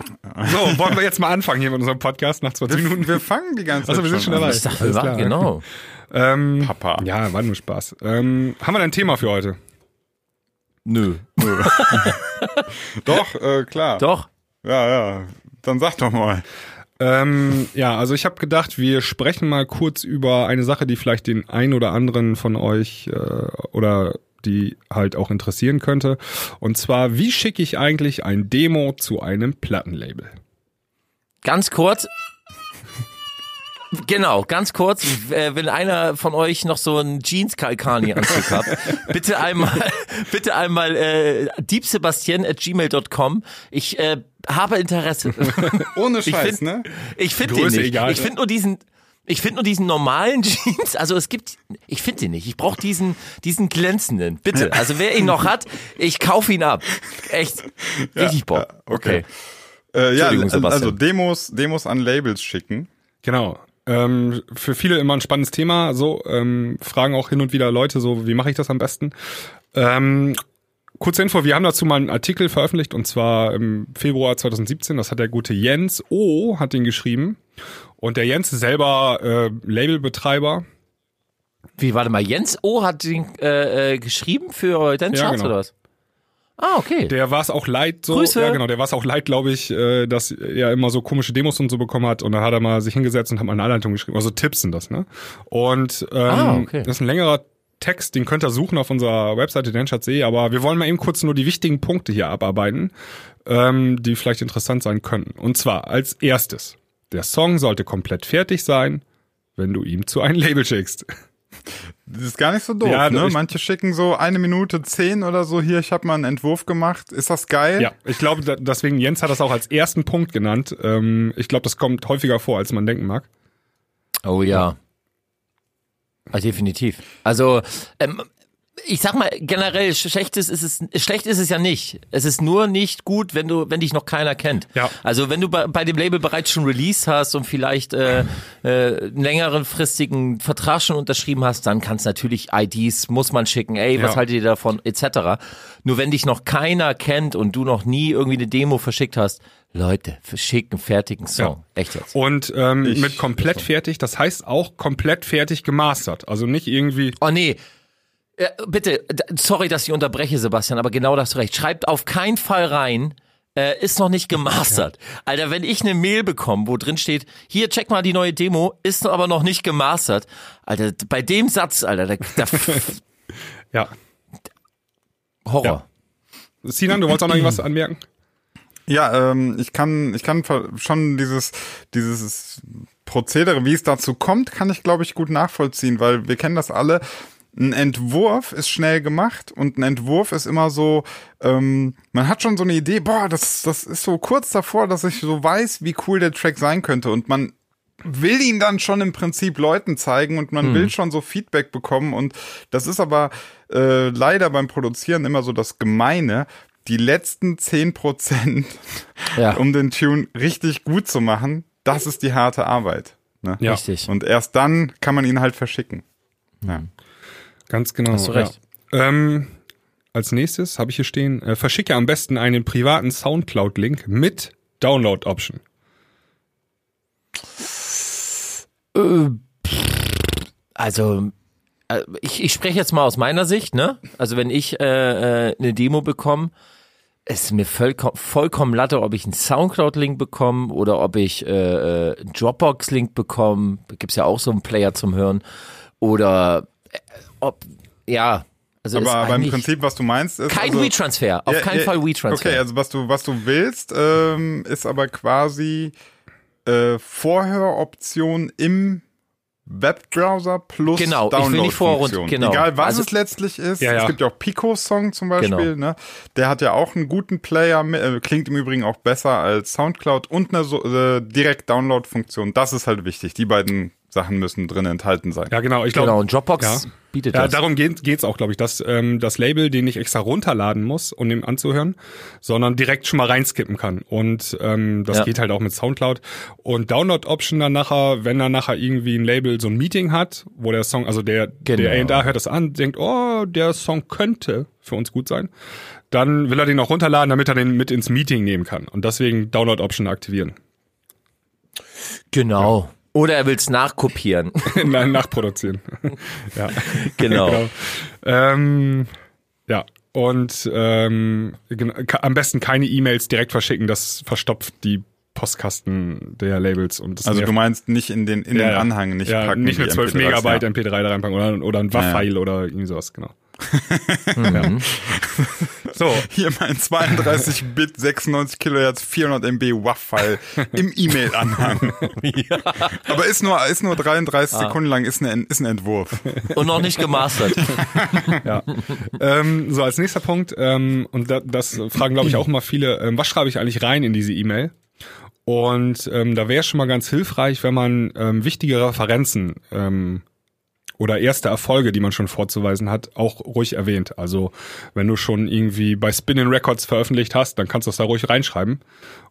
So, wollen wir jetzt mal anfangen hier mit unserem Podcast nach 20 Minuten? Wir fangen die ganze Zeit Also wir sind schon an. dabei. Ich dachte, wir genau. Ähm, Papa. ja, war nur Spaß. Ähm, haben wir ein Thema für heute? Nö. *laughs* Doch, äh, klar. Doch. Ja, ja. Dann sag doch mal. Ähm, ja, also ich habe gedacht, wir sprechen mal kurz über eine Sache, die vielleicht den ein oder anderen von euch äh, oder die halt auch interessieren könnte. Und zwar, wie schicke ich eigentlich ein Demo zu einem Plattenlabel? Ganz kurz. Genau, ganz kurz, äh, wenn einer von euch noch so einen Jeans Kalkani Anzug hat, *laughs* bitte einmal, bitte einmal äh, at gmail.com. Ich äh, habe Interesse. *laughs* Ohne Ich Scheiß, find- ne? Ich finde den nicht. egal. Ich finde nur diesen, ich finde nur diesen normalen *laughs* Jeans. Also es gibt, ich finde den nicht. Ich brauche diesen, diesen glänzenden. Bitte. Also wer ihn noch hat, ich kaufe ihn ab. Echt, richtig Bock. okay. Okay. Äh, ja, Entschuldigung, also Sebastian. Demos, Demos an Labels schicken. Genau. Ähm, für viele immer ein spannendes Thema. So ähm, fragen auch hin und wieder Leute so, wie mache ich das am besten? Ähm, kurze Info: Wir haben dazu mal einen Artikel veröffentlicht und zwar im Februar 2017. Das hat der gute Jens O hat den geschrieben und der Jens ist selber äh, Labelbetreiber. Wie, warte mal, Jens O hat den äh, äh, geschrieben für deinen Ja, Charts genau. oder was? Ah, okay. Der war es auch leid, so. Grüße. Ja, genau, der war es auch leid, glaube ich, äh, dass er immer so komische Demos und so bekommen hat. Und dann hat er mal sich hingesetzt und hat mal eine Anleitung geschrieben. Also Tipps sind das, ne? Und ähm, Ah, okay. das ist ein längerer Text, den könnt ihr suchen auf unserer Webseite denschatz.de, aber wir wollen mal eben kurz nur die wichtigen Punkte hier abarbeiten, ähm, die vielleicht interessant sein könnten. Und zwar als erstes, der Song sollte komplett fertig sein, wenn du ihm zu einem Label schickst. Das ist gar nicht so doof, Ja, ne? Manche schicken so eine Minute zehn oder so. Hier, ich habe mal einen Entwurf gemacht. Ist das geil? Ja, ich glaube, da- deswegen Jens hat das auch als ersten Punkt genannt. Ähm, ich glaube, das kommt häufiger vor, als man denken mag. Oh ja. Ah, definitiv. Also, ähm, ich sag mal, generell, schlechtes ist es, schlecht ist es ja nicht. Es ist nur nicht gut, wenn du, wenn dich noch keiner kennt. Ja. Also, wenn du bei, bei dem Label bereits schon Release hast und vielleicht äh, äh, einen längeren fristigen Vertrag schon unterschrieben hast, dann kannst natürlich IDs, muss man schicken, ey, was Ja. haltet ihr davon, etc. Nur wenn dich noch keiner kennt und du noch nie irgendwie eine Demo verschickt hast, Leute, verschicken einen fertigen Song. Echt jetzt. Und ähm, Ich- mit komplett fertig, das heißt auch komplett fertig gemastert. Also nicht irgendwie. Oh nee. Äh, bitte, sorry, dass ich unterbreche, Sebastian, aber genau das recht. Schreibt auf keinen Fall rein, äh, ist noch nicht gemastert. Alter, wenn ich eine Mail bekomme, wo drin steht, hier, check mal die neue Demo, ist aber noch nicht gemastert. Alter, bei dem Satz, Alter, da, da *laughs* Ja. Horror. Sinan, du wolltest auch noch irgendwas anmerken? Ja, ähm, ich kann, ich kann schon dieses, dieses Prozedere, wie es dazu kommt, kann ich, glaube ich, gut nachvollziehen, weil wir kennen das alle. Ein Entwurf ist schnell gemacht und ein Entwurf ist immer so, ähm, man hat schon so eine Idee, boah, das, das ist so kurz davor, dass ich so weiß, wie cool der Track sein könnte und man will ihn dann schon im Prinzip Leuten zeigen und man will schon so Feedback bekommen und das ist aber äh, leider beim Produzieren immer so das Gemeine. Die letzten zehn Prozent, Ja. *laughs* um den Tune richtig gut zu machen, das ist die harte Arbeit. Ne? Ja. Richtig. Und erst dann kann man ihn halt verschicken. Ja. Ganz genau. Hast du recht. Ja. Ähm, als nächstes habe ich hier stehen, äh, verschicke am besten einen privaten Soundcloud-Link mit Download-Option. Also, äh, ich, ich spreche jetzt mal aus meiner Sicht, ne? Also wenn ich äh, äh, eine Demo bekomme, ist mir vollkommen, vollkommen latte, ob ich einen Soundcloud-Link bekomme oder ob ich äh, äh, einen Dropbox-Link bekomme. Da gibt's ja auch so einen Player zum Hören. Oder äh, ob, ja, also ist Aber beim eigentlich Prinzip, was du meinst, ist kein also, WeTransfer, auf Ja, keinen ja, Fall WeTransfer. Okay, also was du was du willst, ähm, ist aber quasi äh, Vorhöroption im Webbrowser plus Genau, ich will nicht Vor- genau. Egal was Also- es letztlich ist. Ja, ja. Es gibt ja auch Pico Song zum Beispiel. Genau. Ne? Der hat ja auch einen guten Player, äh, klingt im Übrigen auch besser als Soundcloud und eine so, äh, direkt Download-Funktion. Das ist halt wichtig. Die beiden Sachen müssen drin enthalten sein. Ja, genau. Ich glaube, genau, und Dropbox ja. bietet Ja, das. darum geht geht's auch, glaube ich, dass ähm, das Label den nicht extra runterladen muss, um ihm anzuhören, sondern direkt schon mal reinskippen kann. Und ähm, das Ja. geht halt auch mit Soundcloud. Und Download-Option dann nachher, wenn dann nachher irgendwie ein Label so ein Meeting hat, wo der Song, also der Genau. der A&R hört das an, denkt, oh, der Song könnte für uns gut sein, dann will er den auch runterladen, damit er den mit ins Meeting nehmen kann. Und deswegen Download-Option aktivieren. Genau. Oder er will's nachkopieren. *laughs* Nein, nachproduzieren. *laughs* ja. genau. Ähm, ja, und ähm, am besten keine E-Mails direkt verschicken, das verstopft die Postkasten der Labels und das Also du meinst nicht in den in Ja, den. Anhang nicht ja, packen. nicht eine 12 MP3s, Megabyte ja. MP3 da reinpacken oder, oder ein WAV-File oder irgendwie sowas, genau. Ja. *laughs* So, Hier mein 32-Bit 96 Kilohertz 400 MB WAV-File im E-Mail-Anhang. *laughs* Aber ist nur ist nur 33 Ah. Sekunden lang, ist, eine, ist ein Entwurf. Und noch nicht gemastert. *laughs* ja. ähm, so, als nächster Punkt, ähm, und da, das fragen, glaube ich, auch immer viele, ähm, was schreibe ich eigentlich rein in diese E-Mail? Und ähm, da wäre schon mal ganz hilfreich, wenn man ähm, wichtige Referenzen ähm, oder erste Erfolge, die man schon vorzuweisen hat, auch ruhig erwähnt. Also wenn du schon irgendwie bei Spinning Records veröffentlicht hast, dann kannst du das da ruhig reinschreiben.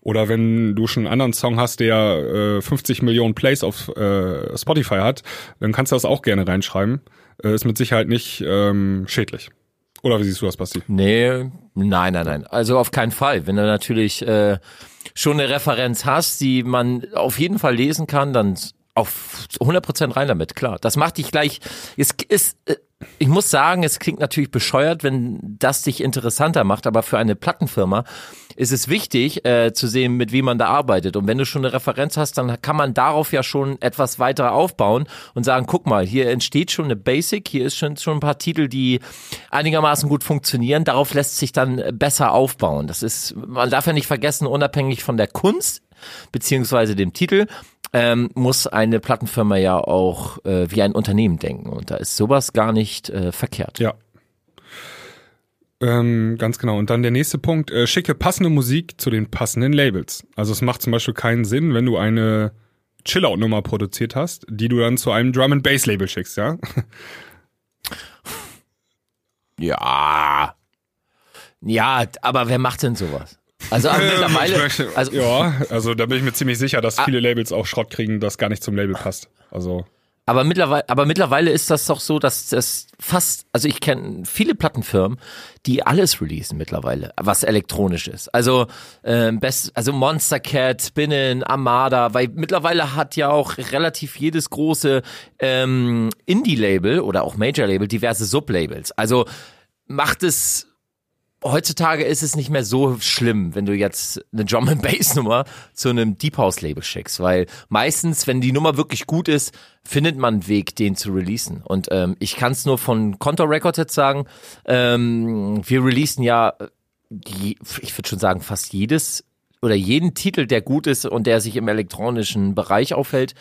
Oder wenn du schon einen anderen Song hast, der äh, 50 Millionen Plays auf äh, Spotify hat, dann kannst du das auch gerne reinschreiben. Äh, ist mit Sicherheit nicht ähm, schädlich. Oder wie siehst du das, Basti? Nee, nein, nein, nein. Also auf keinen Fall. Wenn du natürlich äh, schon eine Referenz hast, die man auf jeden Fall lesen kann, dann auf 100% rein damit, klar. Das macht dich gleich, es ist, äh, ich muss sagen, es klingt natürlich bescheuert, wenn das dich interessanter macht, aber für eine Plattenfirma ist es wichtig äh, zu sehen, mit wie man da arbeitet. Und wenn du schon eine Referenz hast, dann kann man darauf ja schon etwas weiter aufbauen und sagen, guck mal, hier entsteht schon eine Basic, hier ist schon, schon ein paar Titel, die einigermaßen gut funktionieren. Darauf lässt sich dann besser aufbauen. Das ist, man darf ja nicht vergessen, unabhängig von der Kunst beziehungsweise dem Titel, ähm, muss eine Plattenfirma ja auch äh, wie ein Unternehmen denken. Und da ist sowas gar nicht äh, verkehrt. Ja. Ähm, ganz genau. Und dann der nächste Punkt, äh, schicke passende Musik zu den passenden Labels. Also es macht zum Beispiel keinen Sinn, wenn du eine Chillout-Nummer produziert hast, die du dann zu einem Drum and Bass Label schickst, ja? *laughs* Ja. Ja, aber wer macht denn sowas? Also Ähm, mittlerweile, möchte- also ja, also da bin ich mir ziemlich sicher, dass viele Labels auch Schrott kriegen, das gar nicht zum Label passt. Also Aber mittlerweile, aber mittlerweile ist das doch so, dass das fast, also ich kenne viele Plattenfirmen, die alles releasen mittlerweile, was elektronisch ist. Also ähm, best, also Monster Cat, Spinnen, Armada, weil mittlerweile hat ja auch relativ jedes große ähm, Indie-Label oder auch Major-Label diverse Sublabels. Also macht es heutzutage ist es nicht mehr so schlimm, wenn du jetzt eine Drum and Bass Nummer zu einem Deep House Label schickst, weil meistens, wenn die Nummer wirklich gut ist, findet man einen Weg, den zu releasen. Und ähm, ich kann es nur von Contour Records jetzt sagen, ähm, wir releasen ja, die, ich würde schon sagen, fast jedes oder jeden Titel, der gut ist und der sich im elektronischen Bereich aufhält.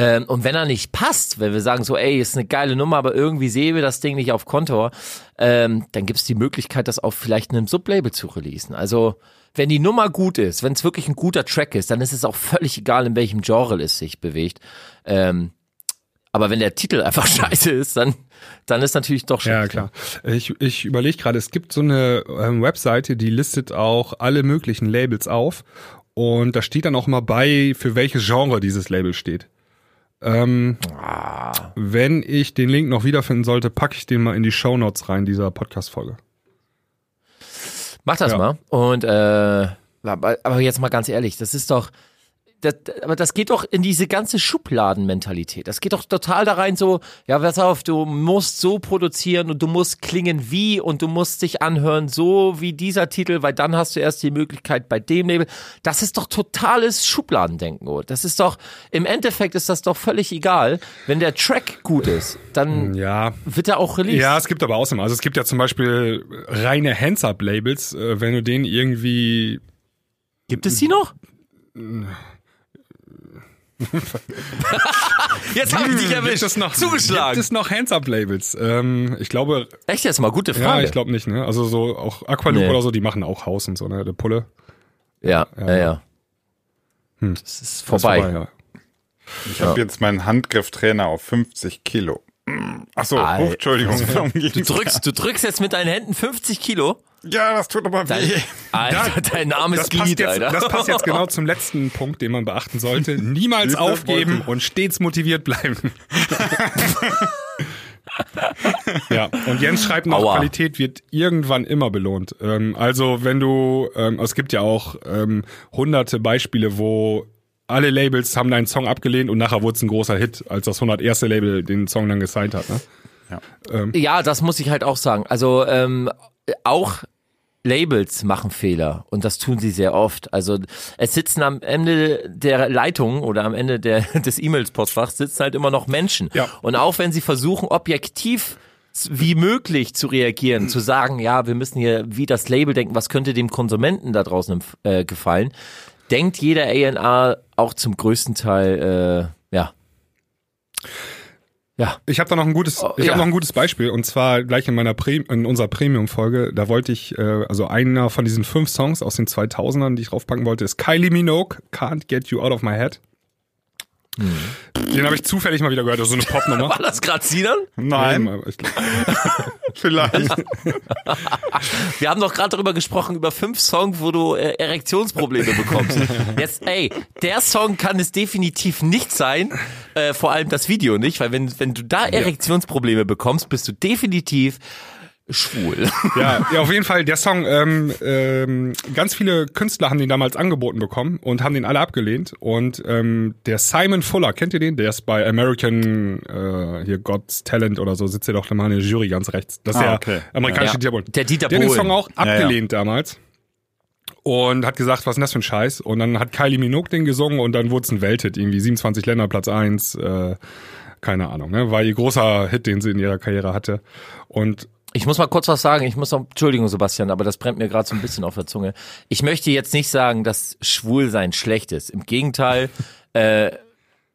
Ähm, und wenn er nicht passt, wenn wir sagen so, ey, ist eine geile Nummer, aber irgendwie sehen wir das Ding nicht auf Kontor, ähm, dann gibt es die Möglichkeit, das auf vielleicht einem Sublabel zu releasen. Also wenn die Nummer gut ist, wenn es wirklich ein guter Track ist, dann ist es auch völlig egal, in welchem Genre es sich bewegt. Ähm, aber wenn der Titel einfach *laughs* scheiße ist, dann, dann ist natürlich doch schlecht. Ja, klar. Ich, ich überlege gerade, es gibt so eine ähm, Webseite, die listet auch alle möglichen Labels auf. Und da steht dann auch mal bei, für welches Genre dieses Label steht. Ähm, Wenn ich den Link noch wiederfinden sollte, packe ich den mal in die Shownotes rein, dieser Podcast-Folge. Mach das Ja. mal. Und äh, aber jetzt mal ganz ehrlich, das ist doch, das, aber das geht doch in diese ganze Schubladenmentalität. Das geht doch total da rein so, ja, pass auf, du musst so produzieren und du musst klingen wie und du musst dich anhören so wie dieser Titel, weil dann hast du erst die Möglichkeit bei dem Label. Das ist doch totales Schubladendenken. oh. Das ist doch, im Endeffekt ist das doch völlig egal. Wenn der Track gut ist, dann Ja. wird er auch released. Ja, es gibt aber Ausnahmen. Also es gibt ja zum Beispiel reine Hands-Up-Labels, äh, wenn du denen irgendwie Gibt es die noch? *laughs* Jetzt habe ich dich erwischt. Gibt es noch, Zugeschlagen. Gibt es noch Hands-Up-Labels? Ähm, ich glaube, Echt jetzt mal gute ja, Frage. ich glaube nicht, ne? Also so auch Aqualoop Nee. oder so, die machen auch Haus und so, ne? Der Pulle. ja, ja, ja. Hm. Das ist Das vorbei. ist ja. Ich habe jetzt meinen Handgrifftrainer auf 50 Kilo. Achso, Entschuldigung. *laughs* Du drückst, du drückst jetzt mit deinen Händen 50 Kilo. Ja, das tut aber Dein, weh. Alter, dein armes Das Glied, jetzt, Alter. das passt jetzt genau zum letzten Punkt, den man beachten sollte. *laughs* Niemals aufgeben und stets motiviert bleiben. *laughs* ja, und Jens schreibt noch, Aua. Qualität wird irgendwann immer belohnt. Ähm, also wenn du, ähm, es gibt ja auch ähm, hunderte Beispiele, wo alle Labels haben deinen Song abgelehnt und nachher wurde es ein großer Hit, als das 101. Label den Song dann gesigned hat. Ne? Ja, das muss ich halt auch sagen. Also ähm, auch Labels machen Fehler und das tun sie sehr oft. Also es sitzen am Ende der Leitung oder am Ende der, *laughs* des E-Mails-Postfachs sitzen halt immer noch Menschen. Ja. Und auch wenn sie versuchen, objektiv wie möglich zu reagieren, zu sagen, ja, wir müssen hier wie das Label denken, was könnte dem Konsumenten da draußen äh, gefallen, denkt jeder A&R auch zum größten Teil, äh, ja. Ja, Ich habe da noch ein gutes, ich ja. habe noch ein gutes Beispiel und zwar gleich in meiner Pre in unserer Premium Folge. Da wollte ich äh, also einer von diesen fünf Songs aus den 2000ern, die ich draufpacken wollte, ist Kylie Minogue, Can't Get You Out of My Head. Den habe ich zufällig mal wieder gehört, das ist so eine Popnummer. *laughs* war das gerade Sinan? Nein, aber ich, *laughs* vielleicht. Wir haben doch gerade darüber gesprochen, über fünf Songs, wo du äh, Erektionsprobleme bekommst. Jetzt, ey, der Song kann es definitiv nicht sein, äh, vor allem das Video nicht, weil wenn, wenn du da Erektionsprobleme bekommst, bist du definitiv schwul. ja, *laughs* ja, auf jeden Fall. Der Song, ähm, ähm, ganz viele Künstler haben den damals angeboten bekommen und haben den alle abgelehnt. Und ähm, der Simon Fuller, kennt ihr den? Der ist bei American äh, hier God's Talent oder so, sitzt ja doch mal in der Jury ganz rechts. Das ist Ah, der okay. amerikanische Ja. Bohlen. Der Dieter Der hat den Bohlen. Song auch abgelehnt damals. Und hat gesagt, was ist denn das für ein Scheiß? Und dann hat Kylie Minogue den gesungen und dann wurde es ein Welthit, irgendwie 27 Länder, Platz 1, äh, keine Ahnung, ne? War ihr großer Hit, den sie in ihrer Karriere hatte. Und Ich muss mal kurz was sagen. Ich muss noch, Entschuldigung, Sebastian, aber das brennt mir gerade so ein bisschen auf der Zunge. Ich möchte jetzt nicht sagen, dass Schwulsein schlecht ist. Im Gegenteil, *laughs* äh,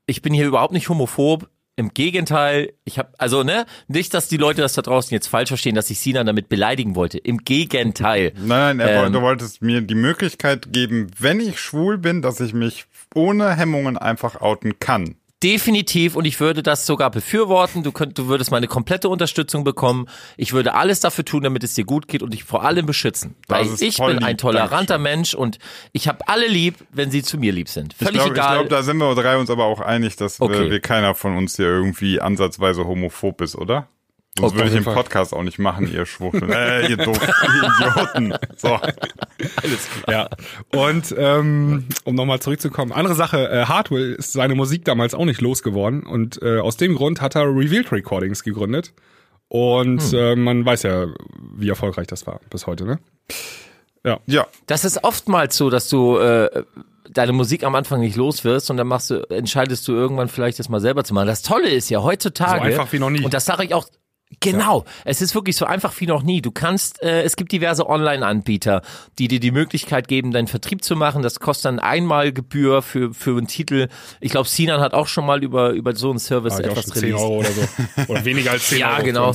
ich bin hier überhaupt nicht homophob. Im Gegenteil, ich habe also ne, nicht, dass die Leute das da draußen jetzt falsch verstehen, dass ich Sinan damit beleidigen wollte. Im Gegenteil. Nein, nein, er Ähm. wollte, du wolltest mir die Möglichkeit geben, wenn ich schwul bin, dass ich mich ohne Hemmungen einfach outen kann. Definitiv und ich würde das sogar befürworten. Du könnt, du würdest meine komplette Unterstützung bekommen. Ich würde alles dafür tun, damit es dir gut geht und dich vor allem beschützen. Das Weil ich bin ein lieb, toleranter Mensch und ich habe alle lieb, wenn sie zu mir lieb sind. Ich Völlig glaube, ich egal. glaub, da sind wir drei uns aber auch einig, dass Okay. wir, wir keiner von uns hier irgendwie ansatzweise homophob ist, oder? Sonst Okay, würde ich Fall. Podcast auch nicht machen, ihr Schwuchteln. *laughs* äh, ihr doof, ihr Idioten. So. Ja. Und ähm, um nochmal zurückzukommen, andere Sache, äh, Hardwell ist seine Musik damals auch nicht losgeworden und äh, aus dem Grund hat er Revealed Recordings gegründet. Und äh, man weiß ja, wie erfolgreich das war bis heute, ne? Ja, Das ist oftmals so, dass du äh, deine Musik am Anfang nicht los wirst und dann machst du, entscheidest du irgendwann vielleicht das mal selber zu machen. Das Tolle ist ja heutzutage. So einfach wie noch nie. Und das sage ich auch. Genau, es ist wirklich so einfach wie noch nie. Du kannst, äh, es gibt diverse Online-Anbieter, die dir die Möglichkeit geben, deinen Vertrieb zu machen. Das kostet dann einmal Gebühr für für einen Titel. Ich glaube, Sinan hat auch schon mal über über so einen Service Hab ich auch etwas schon 10 released. Euro oder so. Oder weniger als 10 *laughs* Ja, Euro. für genau.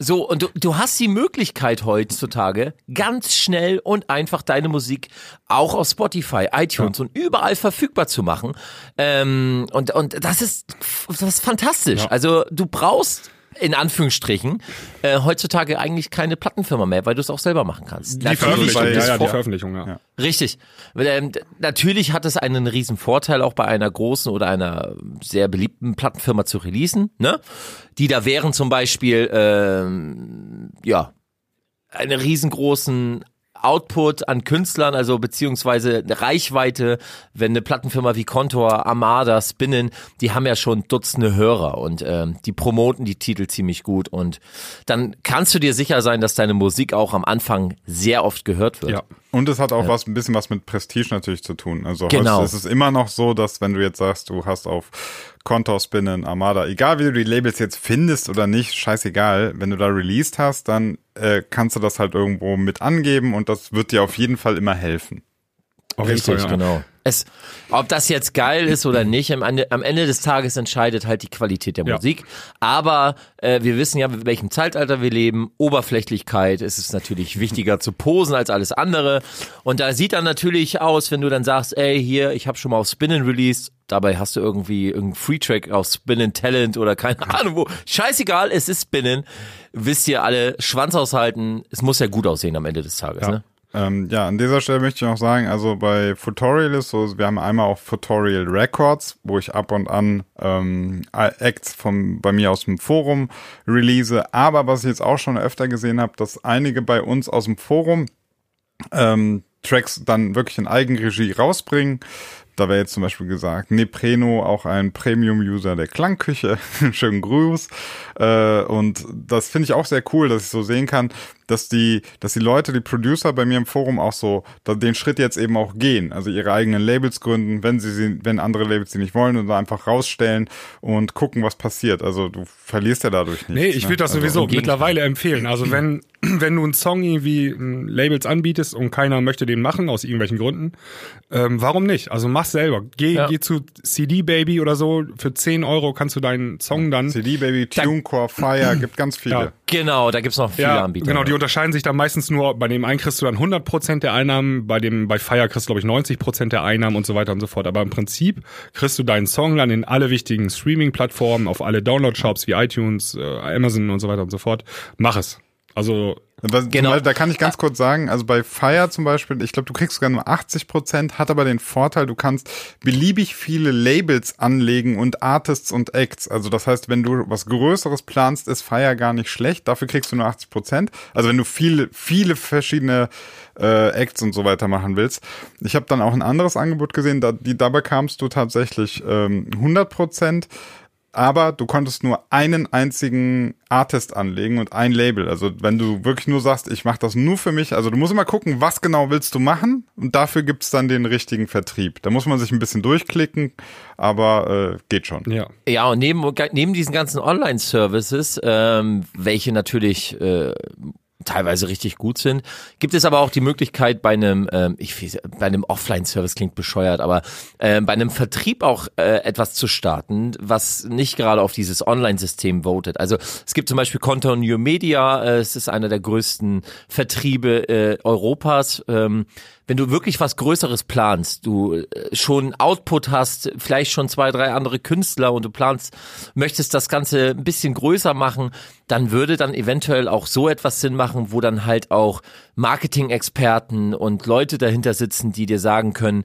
So, und du, du hast die Möglichkeit heutzutage, ganz schnell und einfach deine Musik auch auf Spotify, iTunes und überall verfügbar zu machen. Ähm, und, und das ist, das ist fantastisch. Also du brauchst in Anführungsstrichen äh, heutzutage eigentlich keine Plattenfirma mehr, weil du es auch selber machen kannst. Die Veröffentlichung, bei- ja, ja, die Veröffentlichung, ja. Richtig. Ähm, natürlich hat es einen riesen Vorteil, auch bei einer großen oder einer sehr beliebten Plattenfirma zu releasen, ne? Die da wären zum Beispiel, ähm, ja, eine riesengroßen Output an Künstlern, also beziehungsweise Reichweite, wenn eine Plattenfirma wie Contour, Armada, Spinnen, die haben ja schon Dutzende Hörer und ähm, die promoten die Titel ziemlich gut und dann kannst du dir sicher sein, dass deine Musik auch am Anfang sehr oft gehört wird. Ja. Und es hat auch was, ein bisschen was mit Prestige natürlich zu tun. Also Genau. heute ist es immer noch so, dass wenn du jetzt sagst, du hast auf Contour, Spinnen, Armada, egal wie du die Labels jetzt findest oder nicht, scheißegal, wenn du da released hast, dann äh, kannst du das halt irgendwo mit angeben und das wird dir auf jeden Fall immer helfen. Auf jeden Fall, ja. genau. Es, ob das jetzt geil ist oder nicht, am Ende, am Ende des Tages entscheidet halt die Qualität der Ja. Musik. Aber äh, wir wissen ja, in welchem Zeitalter wir leben. Oberflächlichkeit ist es natürlich wichtiger zu posen als alles andere. Und da sieht dann natürlich aus, wenn du dann sagst, ey, hier, ich habe schon mal auf Spinnen released. Dabei hast du irgendwie irgendeinen Free-Track auf Spinnen Talent oder keine *laughs* Ahnung wo. Scheißegal, es ist Spinnen. Wisst ihr alle, Schwanz aushalten. Es muss ja gut aussehen am Ende des Tages, ne? Ähm, ja, an dieser Stelle möchte ich noch sagen, also bei Futorial ist so, wir haben einmal auch Futorial Records, wo ich ab und an ähm, Acts vom, bei mir aus dem Forum release. Aber was ich jetzt auch schon öfter gesehen habe, dass einige bei uns aus dem Forum ähm, Tracks dann wirklich in Eigenregie rausbringen. Da wäre jetzt zum Beispiel gesagt, Nepreno, auch ein Premium-User der Klangküche. *laughs* Schönen Gruß. Äh, und das finde ich auch sehr cool, dass ich so sehen kann, dass die, dass die Leute, die Producer bei mir im Forum auch so da, den Schritt jetzt eben auch gehen. Also ihre eigenen Labels gründen, wenn sie, sie wenn andere Labels sie nicht wollen und da einfach rausstellen und gucken, was passiert. Also du verlierst ja dadurch nichts. Nee, ich ne? würde das also, sowieso Gegenteil. mittlerweile empfehlen. Also wenn, *clears throat* wenn du einen Song irgendwie ähm, Labels anbietest und keiner möchte den machen, aus irgendwelchen Gründen, ähm, warum nicht? Also mach selber. Geh, Ja. geh zu CD Baby oder so, für 10 Euro kannst du deinen Song dann. CD Baby, TuneCore, Fire, gibt ganz *clears throat* viele. Ja. Genau, da gibt's noch viele Ja, Anbieter. genau, die unterscheiden sich dann meistens nur, bei dem einen kriegst du dann 100% der Einnahmen, bei dem, bei Fire kriegst du, glaube ich, 90% der Einnahmen und so weiter und so fort. Aber im Prinzip kriegst du deinen Song dann in alle wichtigen Streaming-Plattformen, auf alle Download-Shops wie iTunes, äh, Amazon und so weiter und so fort. Mach es. Also, zum Genau. Beispiel, da kann ich ganz kurz sagen, also bei Fire zum Beispiel, ich glaube, du kriegst sogar nur 80 Prozent, hat aber den Vorteil, du kannst beliebig viele Labels anlegen und Artists und Acts. Also das heißt, wenn du was Größeres planst, ist Fire gar nicht schlecht. Dafür kriegst du nur 80 Prozent. Also wenn du viele, viele verschiedene äh, Acts und so weiter machen willst. Ich habe dann auch ein anderes Angebot gesehen, da, die, da bekamst du tatsächlich ähm, 100 Prozent aber du konntest nur einen einzigen Artist anlegen und ein Label. Also wenn du wirklich nur sagst, ich mache das nur für mich, also du musst immer gucken, was genau willst du machen und dafür gibt's dann den richtigen Vertrieb. Da muss man sich ein bisschen durchklicken, aber äh, geht schon. ja. Ja, und neben, neben diesen ganzen Online-Services, ähm, welche natürlich äh, teilweise richtig gut sind, gibt es aber auch die Möglichkeit bei einem, ähm, ich weiß, bei einem Offline-Service klingt bescheuert, aber ähm, bei einem Vertrieb auch äh, etwas zu starten, was nicht gerade auf dieses Online-System votet. Also es gibt zum Beispiel Conto New Media, äh, es ist einer der größten Vertriebe äh, Europas. Ähm, wenn du wirklich was Größeres planst, du äh, schon Output hast, vielleicht schon zwei, drei andere Künstler und du planst, möchtest das Ganze ein bisschen größer machen, dann würde dann eventuell auch so etwas Sinn machen, wo dann halt auch Marketing-Experten und Leute dahinter sitzen, die dir sagen können,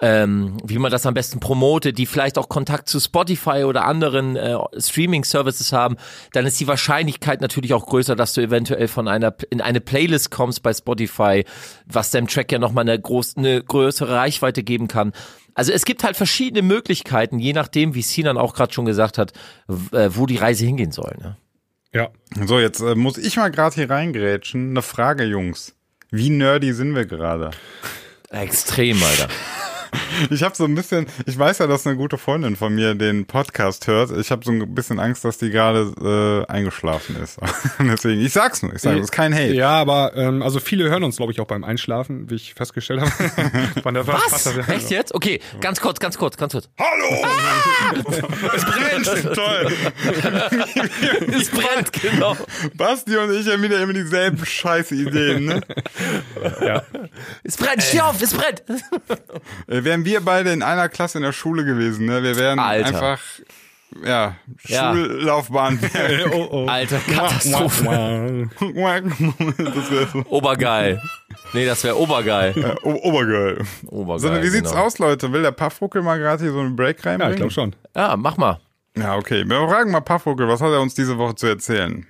ähm, wie man das am besten promotet, die vielleicht auch Kontakt zu Spotify oder anderen äh, Streaming-Services haben, dann ist die Wahrscheinlichkeit natürlich auch größer, dass du eventuell von einer in eine Playlist kommst bei Spotify, was dem Track ja nochmal eine, groß, eine größere Reichweite geben kann. Also es gibt halt verschiedene Möglichkeiten, je nachdem, wie Sinan auch gerade schon gesagt hat, äh, wo die Reise hingehen soll. Ne? Ja. So, jetzt äh, muss ich mal gerade hier reingrätschen. Eine Frage, Jungs. Wie nerdy sind wir gerade? Extrem, Alter. *laughs* *laughs* Ich habe so ein bisschen, ich weiß ja, dass eine gute Freundin von mir den Podcast hört. Ich habe so ein bisschen Angst, dass die gerade äh, eingeschlafen ist. *laughs* Deswegen, ich sag's nur, ich sage, es ist kein Hate. Ja, aber ähm, also viele hören uns, glaube ich, auch beim Einschlafen, wie ich festgestellt habe. *laughs* Von der Was? Echt jetzt? Okay, ganz kurz, ganz kurz, ganz kurz. Es brennt! Toll. Es brennt, genau. Basti und ich haben wieder immer dieselben scheiß Ideen, ne? Es brennt, steh auf, es brennt. Äh, Wären wir beide in einer Klasse in der Schule gewesen, ne? Wir wären Alter. einfach, ja, Ja. Schullaufbahn. *laughs* oh, oh. Alter, Katastrophe. das wäre so Obergeil. Nee, das wäre obergeil. o- obergeil. Obergeil. So, wie sieht's genau. aus, Leute? Will der Paffruckel mal gerade hier so einen Break Ja, reinbringen? ich glaube schon. Ja, mach mal. Ja, okay. Wir fragen mal Paffruckel, was hat er uns diese Woche zu erzählen?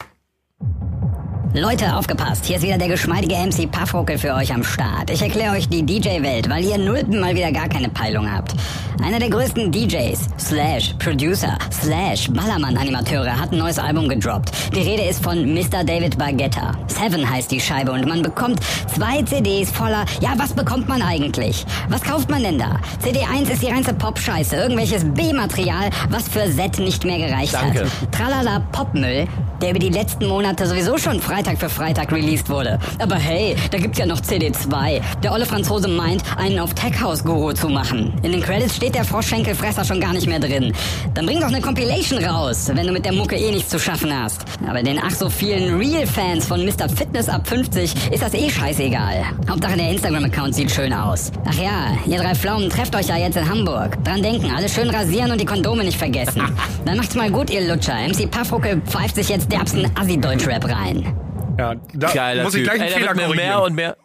Leute, aufgepasst. Hier ist wieder der geschmeidige MC Puffruckel für euch am Start. Ich erkläre euch die DJ-Welt, weil ihr Nulpen mal wieder gar keine Peilung habt. Einer der größten DJs, slash Producer, slash Ballermann-Animateure hat ein neues Album gedroppt. Die Rede ist von Mr. David Bargetta. Seven heißt die Scheibe und man bekommt zwei CDs voller... Ja, was bekommt man eigentlich? Was kauft man denn da? CD 1 ist die reinste Pop-Scheiße. Irgendwelches B-Material, was für Z nicht mehr gereicht Danke. hat. Tralala Popmüll, der über die letzten Monate sowieso schon Freitag für Freitag released wurde. Aber hey, da gibt's ja noch CD2. Der olle Franzose meint, einen auf Tech House Guru zu machen. In den Credits steht der Froschschenkelfresser schon gar nicht mehr drin. Dann bring doch eine Compilation raus, wenn du mit der Mucke eh nichts zu schaffen hast. Aber den ach so vielen Real-Fans von Mr. Fitness ab 50 ist das eh scheißegal. Hauptsache der Instagram-Account sieht schön aus. Ach ja, ihr drei Pflaumen trefft euch ja jetzt in Hamburg. Dran denken, alles schön rasieren und die Kondome nicht vergessen. *laughs* Dann macht's mal gut, ihr Lutscher. MC Puffrucke pfeift sich jetzt derbsten Assi-Deutschrap rein. Ja, da Geiler muss ich Typ. gleich einen Ey, da Fehler mir korrigieren. mehr und mehr.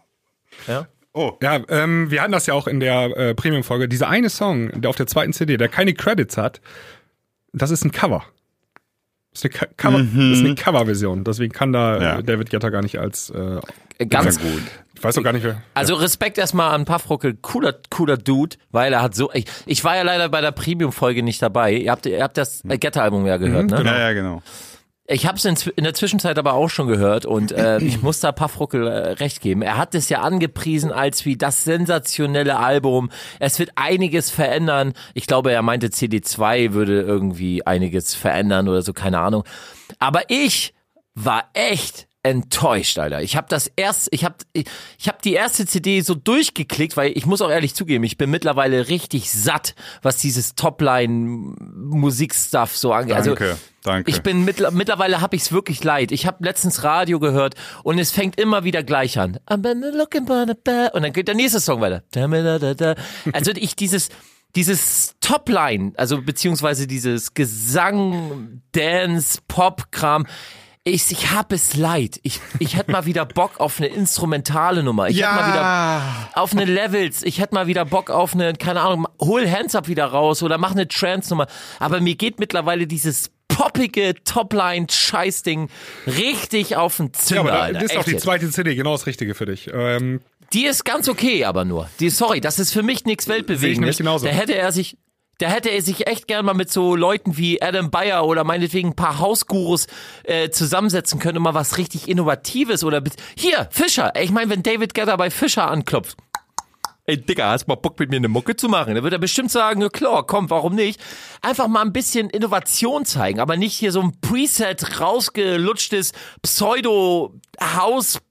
Ja? Oh, Ja, ähm, wir hatten das ja auch in der äh, Premium-Folge. Dieser eine Song, der auf der zweiten CD, der keine Credits hat, das ist ein Cover. Das ist eine, Co- Cover, das ist eine Coverversion. Deswegen kann da Ja. äh, David Guetta gar nicht als äh, Ganz gut. Ich weiß doch gar nicht, wer. Also Respekt erstmal an Puffruckel, cooler, cooler Dude, weil er hat so, ich, ich war ja leider bei der Premium-Folge nicht dabei. Ihr habt, ihr habt das äh, Getter-Album ja gehört, ne? ja, ja, genau. Ich habe es in, in der Zwischenzeit aber auch schon gehört und äh, *clears throat* ich muss da Puffruckel äh, recht geben. Er hat es ja angepriesen als wie das sensationelle Album. Es wird einiges verändern. Ich glaube, er meinte CD2 würde irgendwie einiges verändern oder so, keine Ahnung. Aber ich war echt enttäuscht, Alter. Ich habe das erst, ich habe ich, ich habe die erste CD so durchgeklickt, weil ich muss auch ehrlich zugeben, ich bin mittlerweile richtig satt, was dieses Topline Musikstuff so angeht. Also Danke, danke. ich bin mittler mittlerweile habe ich es wirklich leid. Ich habe letztens Radio gehört und es fängt immer wieder gleich an. I'm been looking for the und dann geht der nächste Song weiter. Also ich dieses dieses Topline, also beziehungsweise dieses Gesang, Dance, Pop-Kram. Ich, ich hab es leid. Ich, ich hätte mal wieder Bock auf eine instrumentale Nummer. Ich hätte mal wieder auf eine Levels. Ich hätte mal wieder Bock auf eine, keine Ahnung, hol Hands Up wieder raus oder mach eine Trance-Nummer. Aber mir geht mittlerweile dieses poppige Topline-Scheißding richtig auf den Ja, Zünder, aber da Alter. ist auch Echt die jetzt. zweite CD genau das Richtige für dich. Ähm, Die ist ganz okay, aber nur. Die, sorry, das ist für mich nichts Weltbewegendes. Da hätte er sich, da hätte er sich echt gern mal mit so Leuten wie Adam Bayer oder meinetwegen ein paar Hausgurus äh, zusammensetzen können und mal was richtig Innovatives oder hier, Fischer. Ich meine, wenn David Guetta bei Fischer anklopft, Ey, Digga, hast mal Bock mit mir eine Mucke zu machen? Da wird er bestimmt sagen, ja klar, komm, warum nicht? Einfach mal ein bisschen Innovation zeigen, aber nicht hier so ein Preset rausgelutschtes Pseudo-Haus.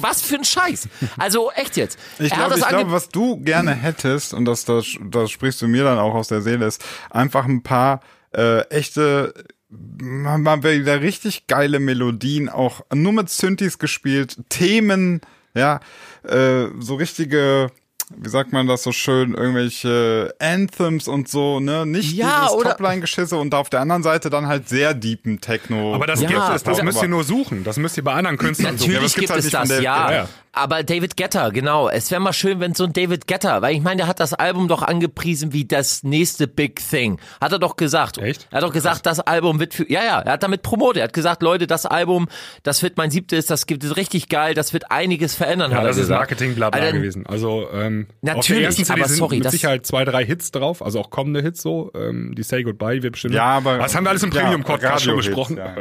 Was für ein Scheiß. Also echt jetzt. Ich glaube, glaube, was du gerne hättest, und das, das, das sprichst du mir dann auch aus der Seele, ist einfach ein paar äh, echte, mal wieder richtig geile Melodien, auch nur mit Synthes gespielt, Themen, ja, äh, so richtige, wie sagt man das so schön, irgendwelche Anthems und so, ne? Nicht Ja, dieses Topline-Geschisse und auf der anderen Seite dann halt sehr deepen Techno. aber das Ja, gibt es, das müsst ihr nur suchen. Das müsst ihr bei anderen Künstlern suchen. Ja, Natürlich gibt's gibt halt es das, ja. Ja. Aber David Getter, genau. Es wäre mal schön, wenn so ein David Getter, weil ich meine, der hat das Album doch angepriesen wie das nächste Big Thing. Hat er doch gesagt. Echt? Er hat doch gesagt, das Album wird für, ja, ja, er hat damit promotet. Er hat gesagt, Leute, das Album, das wird mein siebtes, das gibt es richtig geil, das wird einiges verändern, Ja, hat er das ist gesagt. Marketing Alter, gewesen. Also ähm, auf der Natürlich, aber sind sorry, mit das- Sicherheit zwei, drei Hits drauf, also auch kommende Hits so. Ähm, die Say Goodbye wird bestimmt. Ja, aber- das haben wir alles im ja, Premium-Podcast schon besprochen. ja.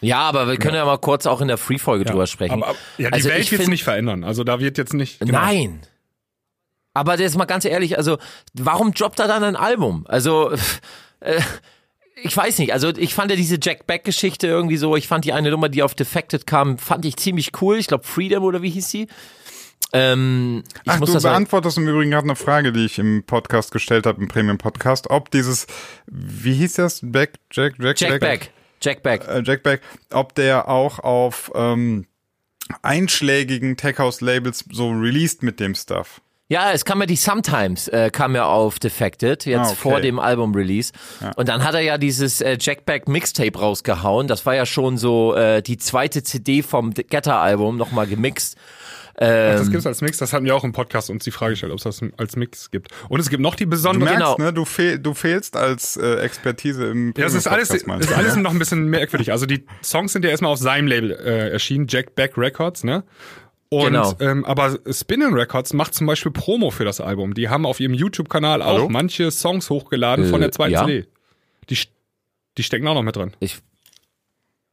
Ja, aber wir können ja, mal kurz auch in der Free-Folge drüber sprechen. Aber, ja, die Also Welt ich wird nicht verändern. Also da wird jetzt nicht. genau. Nein. Aber jetzt mal ganz ehrlich, also warum droppt er dann ein Album? Also *laughs* äh, ich weiß nicht. Also ich fand ja diese Jack Beck Geschichte irgendwie so. Ich fand die eine Nummer, die auf Defected kam, fand ich ziemlich cool. Ich glaube Freedom oder wie hieß sie? Ähm, ich Ach, du mal- beantwortest im Übrigen gerade eine Frage, die ich im Podcast gestellt habe, im Premium-Podcast, ob dieses, wie hieß das? Back, Jack, Jack, Jack Beck. Jack Beck. Äh, Jack Beck, ob der auch auf ähm, einschlägigen Tech-House-Labels so released mit dem Stuff. Ja, es kam ja die Sometimes, äh, kam ja auf Defected, jetzt Ah, okay. vor dem Album-Release. Und dann hat er ja dieses äh, Jackback Mixtape rausgehauen. Das war ja schon so äh, die zweite CD vom Getter-Album, nochmal gemixt. Ähm, das gibt's als Mix, das hatten wir auch im Podcast uns die Frage gestellt, ob es das als Mix gibt. Und es gibt noch die Du besondere. merkst, Genau. ne, du, fehl, du fehlst als äh, Expertise im Ja, es ist alles, ist du, alles ne? noch ein bisschen merkwürdig. Also die Songs sind ja erstmal auf seinem Label äh, erschienen, Jack Beck Records, ne? Und, Genau. ähm, aber Spinning Records macht zum Beispiel Promo für das Album. Die haben auf ihrem YouTube-Kanal auch manche Songs hochgeladen von Äh, der zweiten ja. CD. Die, die stecken auch noch mit drin. ich,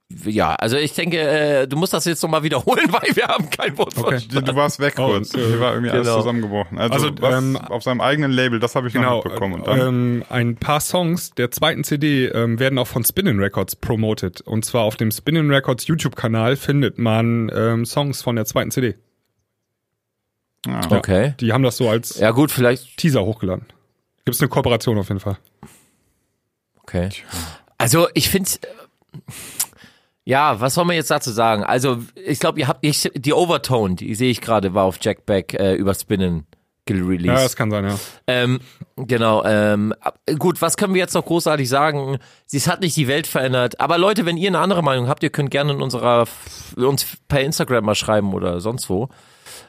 ja, also ich denke, äh, du musst das jetzt nochmal wiederholen, *laughs* weil wir haben kein Wort Okay. verstanden. Du warst weg Oh, kurz. äh, Hier war irgendwie alles genau. zusammengebrochen. Also, Also, was, ähm, auf seinem eigenen Label, das habe ich noch Genau. mitbekommen. Und dann, Ähm, ein paar Songs der zweiten CD ähm, werden auch von Spinning Records promoted. Und zwar auf dem Spinning Records YouTube-Kanal findet man ähm, Songs von der zweiten CD. ja. Okay. Die haben das so als Ja gut, vielleicht, Teaser hochgeladen. Gibt's eine Kooperation auf jeden Fall. okay. Also ich finde, ja, was soll man jetzt dazu sagen? Also ich glaube, ihr habt, ich, die Overtone, die sehe ich gerade, war auf Jack Beck äh, über Spinnen Ja, gereleased. das kann sein, ja. Ähm, genau, ähm, gut, was können wir jetzt noch großartig sagen? Sie hat nicht die Welt verändert. Aber Leute, wenn ihr eine andere Meinung habt, ihr könnt gerne in unserer, uns per Instagram mal schreiben oder sonst wo.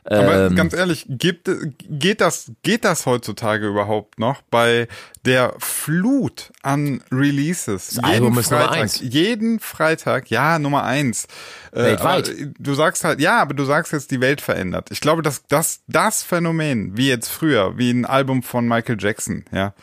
Aber Ähm, ganz ehrlich, gibt, geht, das, geht das heutzutage überhaupt noch bei der Flut an Releases? Das Album ist Nummer Freitag, eins. Jeden Freitag, ja, Nummer eins. Äh, Weltweit. aber du sagst halt, ja, aber du sagst jetzt, die Welt verändert. Ich glaube, dass das, das Phänomen, wie jetzt früher, wie ein Album von Michael Jackson, ja,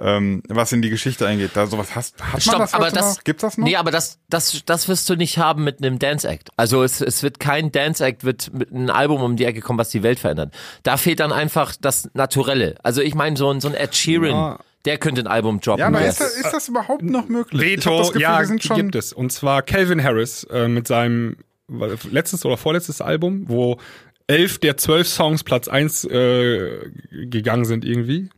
ähm, was in die Geschichte eingeht, da sowas hast, hat man Stopp, das aber das, noch? Gibt's das noch? Nee, aber das, das, das wirst du nicht haben mit einem Dance Act. Also es, es wird kein Dance Act wird mit einem Album um die Ecke kommen, was die Welt verändert. Da fehlt dann einfach das Naturelle. Also ich meine, so ein, so ein Ed Sheeran, Ja. der könnte ein Album droppen. ja, aber der- ist das, ist das überhaupt noch möglich? Veto, das Gefühl, ja, wir sind schon, gibt es. Und zwar Calvin Harris äh, mit seinem letztes oder vorletztes Album, wo elf der zwölf Songs Platz eins äh, gegangen sind irgendwie.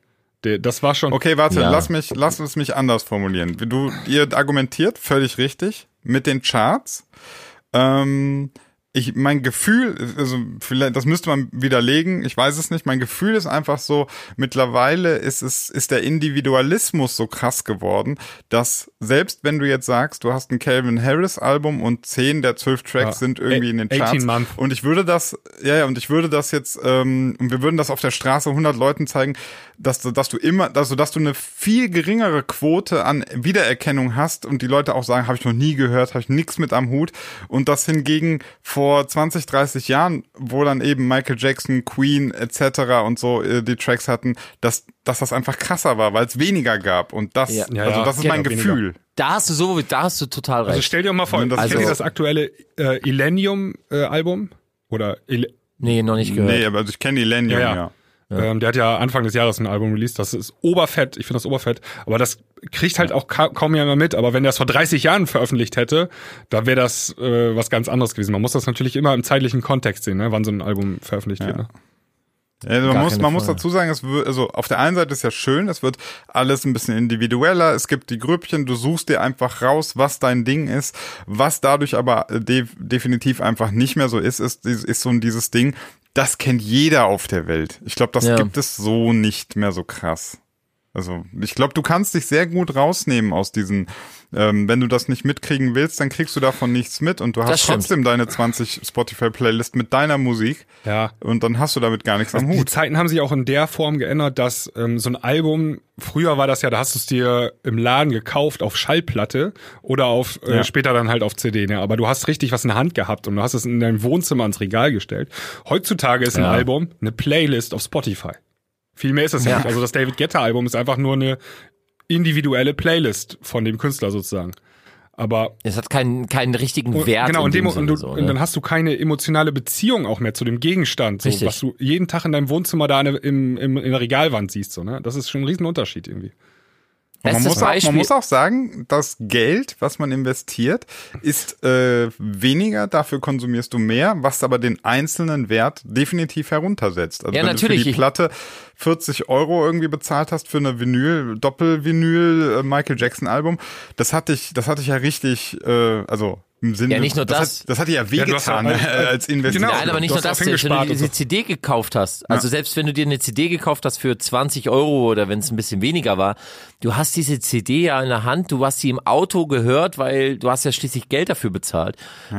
Der, das war schon. Okay, warte, Ja. lass mich, lass es mich anders formulieren. Du, ihr argumentiert völlig richtig mit den Charts. Ähm, ich, mein Gefühl, also vielleicht, das müsste man widerlegen, ich weiß es nicht. Mein Gefühl ist einfach so, mittlerweile ist es, ist der Individualismus so krass geworden, dass selbst wenn du jetzt sagst, du hast ein Calvin Harris Album und zehn der zwölf Tracks Ja. sind irgendwie in den 18 Charts. Month. Und ich würde das, ja, ja, und ich würde das jetzt, ähm, und wir würden das auf der Straße 100 Leuten zeigen, dass, du- dass du immer, also dass du eine viel geringere Quote an Wiedererkennung hast und die Leute auch sagen, habe ich noch nie gehört, habe ich nichts mit am Hut. Und das hingegen vor 20, 30 Jahren, wo dann eben Michael Jackson, Queen etc. und so äh, die Tracks hatten, dass, dass das einfach krasser war, weil es weniger gab. Und das, Ja. Ja, also ja, das ist geht mein auch weniger. Gefühl. da hast du so, da hast du total recht. Also stell dir mal vor, Wenn das- kennt ihr Also- das aktuelle äh, Illenium-Album? Oder Il nee, noch nicht gehört. Nee, aber also ich kenne Millennium, Ja, ja. Ja. Ähm, der hat ja Anfang des Jahres ein Album released, das ist oberfett, ich finde das oberfett, aber das kriegt halt auch ka kaum jemand mit, aber wenn der es vor 30 Jahren veröffentlicht hätte, da wäre das äh, was ganz anderes gewesen. Man muss das natürlich immer im zeitlichen Kontext sehen, ne, wann so ein Album veröffentlicht wird. Ne? Also man Gar muss, man muss dazu sagen, es wird, also auf der einen Seite ist ja schön, es wird alles ein bisschen individueller, es gibt die Grüppchen, du suchst dir einfach raus, was dein Ding ist. Was dadurch aber de definitiv einfach nicht mehr so ist, ist, ist so dieses Ding, das kennt jeder auf der Welt. Ich glaube, das Ja. gibt es so nicht mehr so krass. Also ich glaube, du kannst dich sehr gut rausnehmen aus diesen, ähm, wenn du das nicht mitkriegen willst, dann kriegst du davon nichts mit und du hast trotzdem deine 20 Spotify-Playlist mit deiner Musik Ja. und dann hast du damit gar nichts am Die Hut. Zeiten haben sich auch in der Form geändert, dass ähm, so ein Album, früher war das ja, da hast du es dir im Laden gekauft auf Schallplatte oder auf äh, Ja. später dann halt auf CD, ne? aber du hast richtig was in der Hand gehabt und du hast es in deinem Wohnzimmer ans Regal gestellt. Heutzutage ist ein Ja. Album eine Playlist auf Spotify. Viel mehr ist das ja. Ja. nicht. Also das David Guetta Album ist einfach nur eine individuelle Playlist von dem Künstler sozusagen. Aber Es hat keinen, keinen richtigen und, Wert. genau, in und, dem, und, du, so, und ne? dann hast du keine emotionale Beziehung auch mehr zu dem Gegenstand, so, was du jeden Tag in deinem Wohnzimmer da in, im, im, in der Regalwand siehst. So, ne? Das ist schon ein Riesenunterschied irgendwie. Man muss, auch, man muss auch sagen, das Geld, was man investiert, ist äh, weniger, dafür konsumierst du mehr, was aber den einzelnen Wert definitiv heruntersetzt. Also Ja, wenn natürlich. du für die Platte 40 Euro irgendwie bezahlt hast für eine Vinyl, Doppelvinyl äh, Michael Jackson Album, das hatte ich, das hatte ich ja richtig, äh, also im Sinne, Ja, nicht nur das. Hat, das hat dir ja Ja, wehgetan ja- äh, als Investition. Genau. Nein, aber nicht Du nur das, selbst wenn du dir diese. CD gekauft hast, also selbst wenn du dir eine CD gekauft hast für 20 Euro oder wenn es ein bisschen weniger war, du hast diese CD ja in der Hand, du hast sie im Auto gehört, weil du hast ja schließlich Geld dafür bezahlt.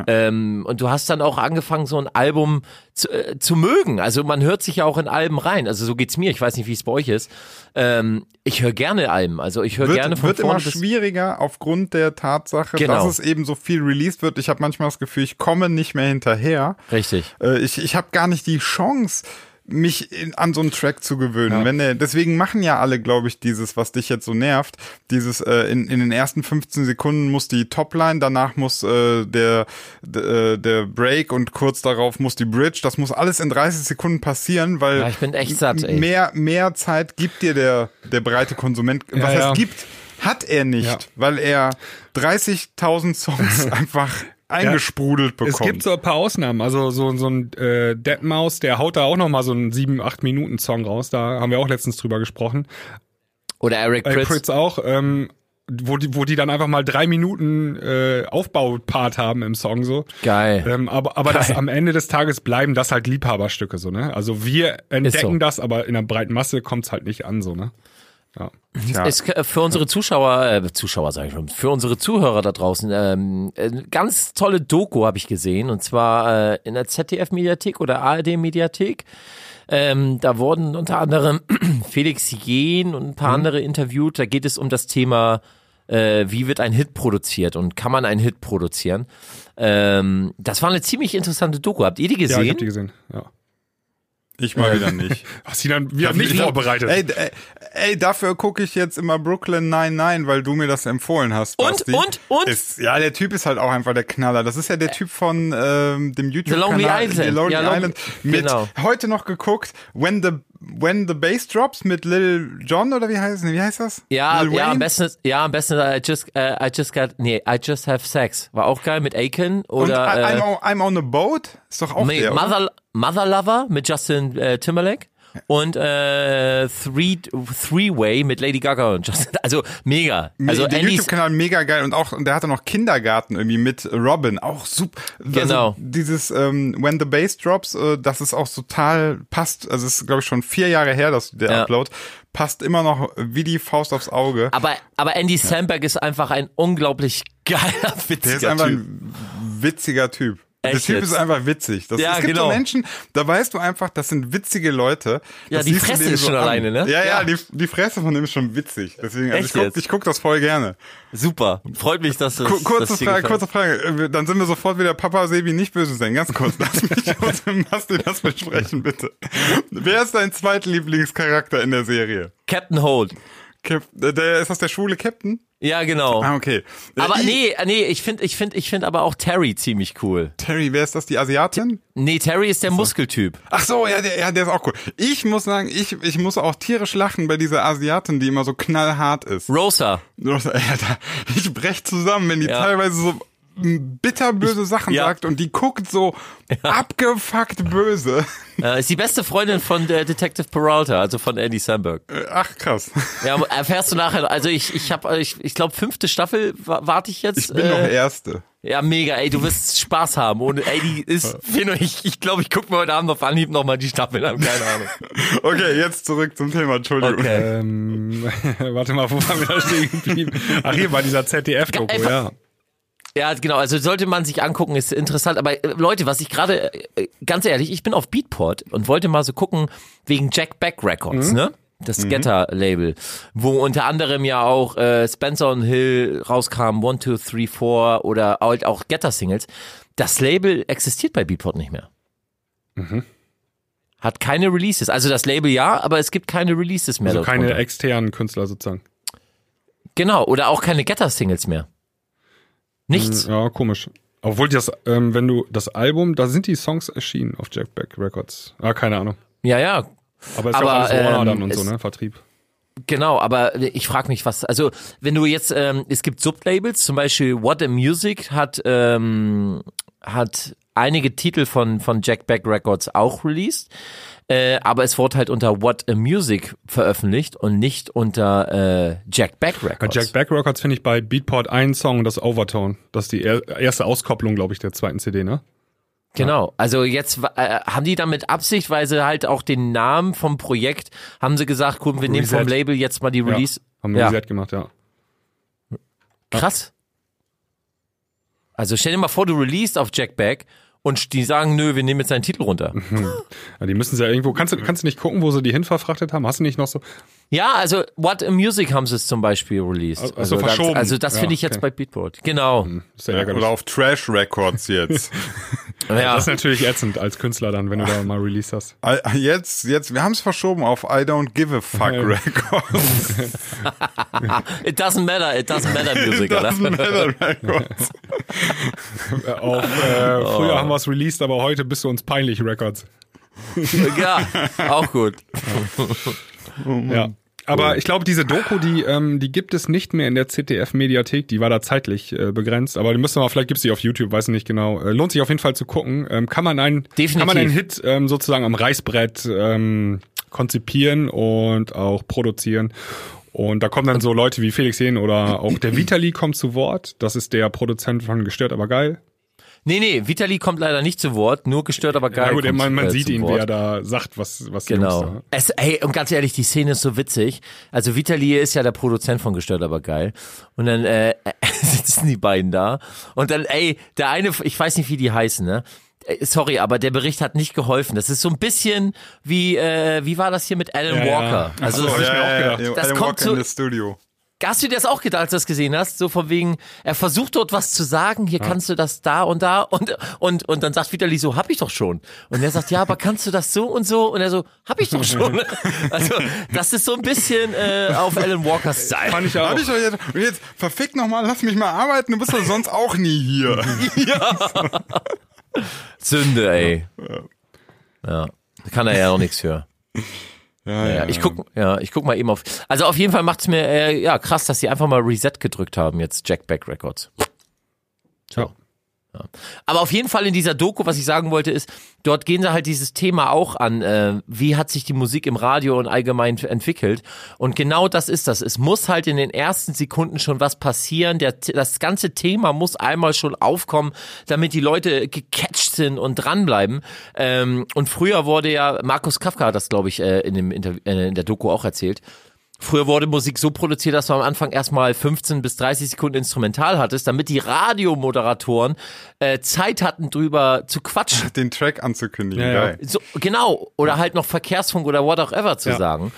Ähm, und du hast dann auch angefangen, so ein Album zu, äh, zu mögen. Also man hört sich ja auch in Alben rein. Also so geht's mir. Ich weiß nicht, wie es bei euch ist. Ähm, ich höre gerne Alben. Also ich höre wird, gerne von wird immer vorne bis schwieriger aufgrund der Tatsache, Genau. dass es eben so viel released wird. Ich habe manchmal das Gefühl, ich komme nicht mehr hinterher. richtig. Äh, ich ich habe gar nicht die Chance, mich in, an so einen Track zu gewöhnen. Wenn der, deswegen machen ja alle, glaube ich, dieses, was dich jetzt so nervt. Dieses äh, in, in den ersten 15 Sekunden muss die Topline, danach muss äh, der d- äh, der Break und kurz darauf muss die Bridge. Das muss alles in 30 Sekunden passieren, weil Ja, ich bin echt satt, ey. mehr mehr Zeit gibt dir der der breite Konsument. Was Ja, heißt ja. gibt? Hat er nicht, Ja. weil er 30.000 Songs *laughs* einfach eingesprudelt bekommt. Es gibt so ein paar Ausnahmen. Also so, so ein äh, Deadmaus, der haut da auch noch mal so einen 7, 8 Minuten Song raus. Da haben wir auch letztens drüber gesprochen. Oder Eric Pritz. Pritz auch. Ähm, wo die, wo die dann einfach mal drei Minuten äh, Aufbaupart haben im Song so. Geil. Ähm, aber aber das Geil. am Ende des Tages bleiben das halt Liebhaberstücke so, ne? Also wir entdecken so. das, aber in der breiten Masse kommt's halt nicht an so, ne? Ja. Ist äh, für unsere Zuschauer, äh, Zuschauer sage ich schon, für unsere Zuhörer da draußen, ähm, eine ganz tolle Doku habe ich gesehen und zwar äh, in der ZDF-Mediathek oder ARD-Mediathek. Ähm, da wurden unter anderem *clears throat* Felix Jen und ein paar andere interviewt. Da geht es um das Thema, äh, wie wird ein Hit produziert und kann man einen Hit produzieren. Ähm, das war eine ziemlich interessante Doku. Habt ihr die Ja, ich gesehen? hab die gesehen. Ja. Ich mal wieder nicht. *laughs* Hast du die dann wieder nicht vorbereitet? Ey, ey, ey dafür gucke ich jetzt immer Brooklyn 99, weil du mir das empfohlen hast. Und, Basti. und, und? Ist, ja, der Typ ist halt auch einfach der Knaller. Das ist ja der Typ von ähm, dem YouTube-Kanal. Lonely Island. The Lonely Ja, Long- Island. Mit genau. heute noch geguckt, When the When the Bass Drops mit Lil Jon oder wie heißt, wie heißt das? Ja, Lil ja, am besten, ja, am besten, I just, äh, I just got, nee, I just have sex. War auch geil mit Aiken Und oder, I'm, äh, on, I'm on a boat? Ist doch auch nee, der, oder? Mother, Mother Lover mit Justin äh, Timberlake. Und äh, Three Three Way mit Lady Gaga und Justin. Also mega. Also der YouTube-Kanal mega geil und auch und der hatte noch Kindergarten irgendwie mit Robin, auch super. Genau. Also dieses ähm, When the Bass Drops, äh, das ist auch total passt. Also es ist glaube ich schon vier Jahre her, dass der Ja. Upload passt immer noch wie die Faust aufs Auge. aber aber Andy Samberg ist einfach ein unglaublich geiler, Der ist witziger einfach Typ. ein witziger Typ. Der Echt Typ jetzt? ist einfach witzig. Das, Ja, es gibt genau. so Menschen, da weißt du einfach, das sind witzige Leute. Ja, Das die du Fresse ist schon an. alleine, ne? Ja, ja, Ja. Die, die Fresse von dem ist schon witzig. Deswegen, also Echt ich guck, ich guck das voll gerne. Super. Freut mich, dass das. Ku- Kurze dir Frage, kurze Frage. Äh, Dann sind wir sofort wieder Papa Sebi nicht böse sein. Ganz kurz, *laughs* lass mich und dem Basti das besprechen, bitte. Wer ist dein zweitlieblingscharakter in der Serie? Captain Holt. Cap äh, der, ist das der schwule Captain? Ja, genau. Ah, okay. Aber I- nee, nee, ich finde, ich finde, ich finde aber auch Terry ziemlich cool. Terry, wer ist das? Die Asiatin? Nee, Terry ist der Muskeltyp. Ach so, ja, der, ja, der ist auch cool. Ich muss sagen, ich, ich muss auch tierisch lachen bei dieser Asiatin, die immer so knallhart ist. Rosa. Alter, *laughs* ich brech zusammen, wenn die Ja. teilweise so bitterböse Sachen Ja. sagt und die guckt so abgefuckt böse. Äh, ist die beste Freundin von der Detective Peralta, also von Andy Samberg. Äh, Ach krass. Ja, erfährst du nachher. Also ich, ich habe, ich, ich glaube, fünfte Staffel wa- warte ich jetzt. Ich bin noch äh, Erste. ja, mega. Ey, du wirst Spaß haben. Und ey, die ist, *laughs* ich, ich glaube, ich gucke mir heute Abend auf Anhieb nochmal die Staffel an. Keine Ahnung. *laughs* Okay, jetzt zurück zum Thema, Entschuldigung. Okay. Ähm, *laughs* warte mal, wo waren wir da stehen geblieben? Ach, hier bei dieser ZDF-Doku, ja. Ja, genau. Also sollte man sich angucken, ist interessant. Aber äh, Leute, was ich gerade, äh, ganz ehrlich, ich bin auf Beatport und wollte mal so gucken wegen Jack Beck Records, Mhm. ne? Das Getter-Label, wo unter anderem ja auch äh, Spencer und Hill rauskam, One, Two, Three, Four oder halt auch Getter-Singles. Das Label existiert bei Beatport nicht mehr. Mhm. Hat keine Releases. Also das Label ja, aber es gibt keine Releases mehr. Also keine darunter. externen Künstler sozusagen. genau, oder auch keine Getter-Singles mehr. Nichts. Ja, komisch. Obwohl das, ähm, wenn du das Album, da sind die Songs erschienen auf Jack Beck Records. Ah, keine Ahnung. Ja, ja, Aber ist ja Aber, auch alles Warner ähm, dann und so, es- ne? Vertrieb. Genau, aber ich frage mich, was, also wenn du jetzt, ähm, es gibt Sublabels, zum Beispiel What a Music hat, ähm, hat einige Titel von, von Jack Beck Records auch released, äh, aber es wurde halt unter What a Music veröffentlicht und nicht unter äh, Jack Beck Bei Records. Jack Beck Records finde ich bei Beatport einen Song, das Overtone. Das ist die er erste Auskopplung, glaube ich, der zweiten CD, ne? Genau, also jetzt äh, haben die damit Absicht, weil sie halt auch den Namen vom Projekt, haben sie gesagt, guck, wir nehmen vom Reset. Label jetzt mal die Release. Ja, haben Ja. wir Reset gemacht, ja. Krass. Also stell dir mal vor, du released auf Jack Beck und die sagen, nö, wir nehmen jetzt seinen Titel runter. Ja, die müssen sie ja irgendwo. Kannst du, kannst du nicht gucken, wo sie die hinverfrachtet haben? Hast du nicht noch so? Ja, also What a Music haben sie es zum Beispiel released. Also also, verschoben. Das, also das Ja, finde ich jetzt okay. bei Beatport. Genau. Ist ja Ja, oder auf Trash Records jetzt. *laughs* Ja. Das ist natürlich ätzend als Künstler dann, wenn du da mal Release hast. Ah, jetzt, jetzt, wir haben es verschoben auf I Don't Give a Fuck. Records. *laughs* It doesn't matter, it doesn't matter Music, oder? Doesn't matter Records. *laughs* Auf, äh, früher haben wir es released, aber heute bist du uns peinlich Records. ja, auch gut. Ja. Aber ich glaube, diese Doku, die, ähm, die gibt es nicht mehr in der ZDF-Mediathek. Die war da zeitlich äh, begrenzt. Aber die müssen wir mal, vielleicht gibt's die auf YouTube, weiß ich nicht genau. Äh, lohnt sich auf jeden Fall zu gucken. Ähm, kann man einen, Definitiv. kann man einen Hit ähm, sozusagen am Reißbrett ähm, konzipieren und auch produzieren. Und da kommen dann so Leute wie Felix Jähn oder auch der Vitali kommt zu Wort. Das ist der Produzent von Gestört, aber geil. Nee, nee, Vitali kommt leider nicht zu Wort, nur gestört, aber geil. Ja, gut, man, man äh, sieht ihn, Wort. wie er da sagt, was, was Genau. Es, ey, und ganz ehrlich, die Szene ist so witzig. Also Vitali ist ja der Produzent von Gestört, aber geil. Und dann äh, *laughs* sitzen die beiden da. Und dann, ey, der eine, ich weiß nicht, wie die heißen, ne? Äh, Sorry, aber der Bericht hat nicht geholfen. Das ist so ein bisschen wie, äh, wie war das hier mit Alan Ja. Walker? Also, so, das- ja, ja. Das Alan kommt Walker so- in the Studio. Hast du dir das auch gedacht, als du das gesehen hast? So von wegen, er versucht dort was zu sagen, hier kannst du das da und da und, und, und dann sagt Vitali so, hab ich doch schon. Und er sagt, ja, aber kannst du das so und so? Und er so, hab ich doch schon. *laughs* Also, das ist so ein bisschen äh, auf Alan Walkers Style. Fand ich auch. Hab ich doch jetzt, und jetzt, verfick nochmal, lass mich mal arbeiten, du bist doch sonst auch nie hier. *laughs* Sünde, ey. Ja. Da kann er ja auch nichts für. Ja, Ja, ich guck, ja, ich guck mal eben auf. Also auf jeden Fall macht's mir äh, ja krass, dass sie einfach mal Reset gedrückt haben jetzt Jack Back Records. Ja. Aber auf jeden Fall in dieser Doku, was ich sagen wollte, ist, dort gehen sie halt dieses Thema auch an, äh, wie hat sich die Musik im Radio und allgemein entwickelt. Und genau das ist das. Es muss halt in den ersten Sekunden schon was passieren. Der, das ganze Thema muss einmal schon aufkommen, damit die Leute gecatcht sind und dranbleiben. Ähm, und früher wurde ja, Markus Kafka hat das, glaube ich, äh, in, dem äh, in der Doku auch erzählt, Früher wurde Musik so produziert, dass du am Anfang erstmal 15 bis 30 Sekunden Instrumental hattest, damit die Radiomoderatoren äh, Zeit hatten, drüber zu quatschen. *laughs* Den Track anzukündigen, Ja, ja. geil. So, genau. Oder halt noch Verkehrsfunk oder what auch ever zu Ja. sagen.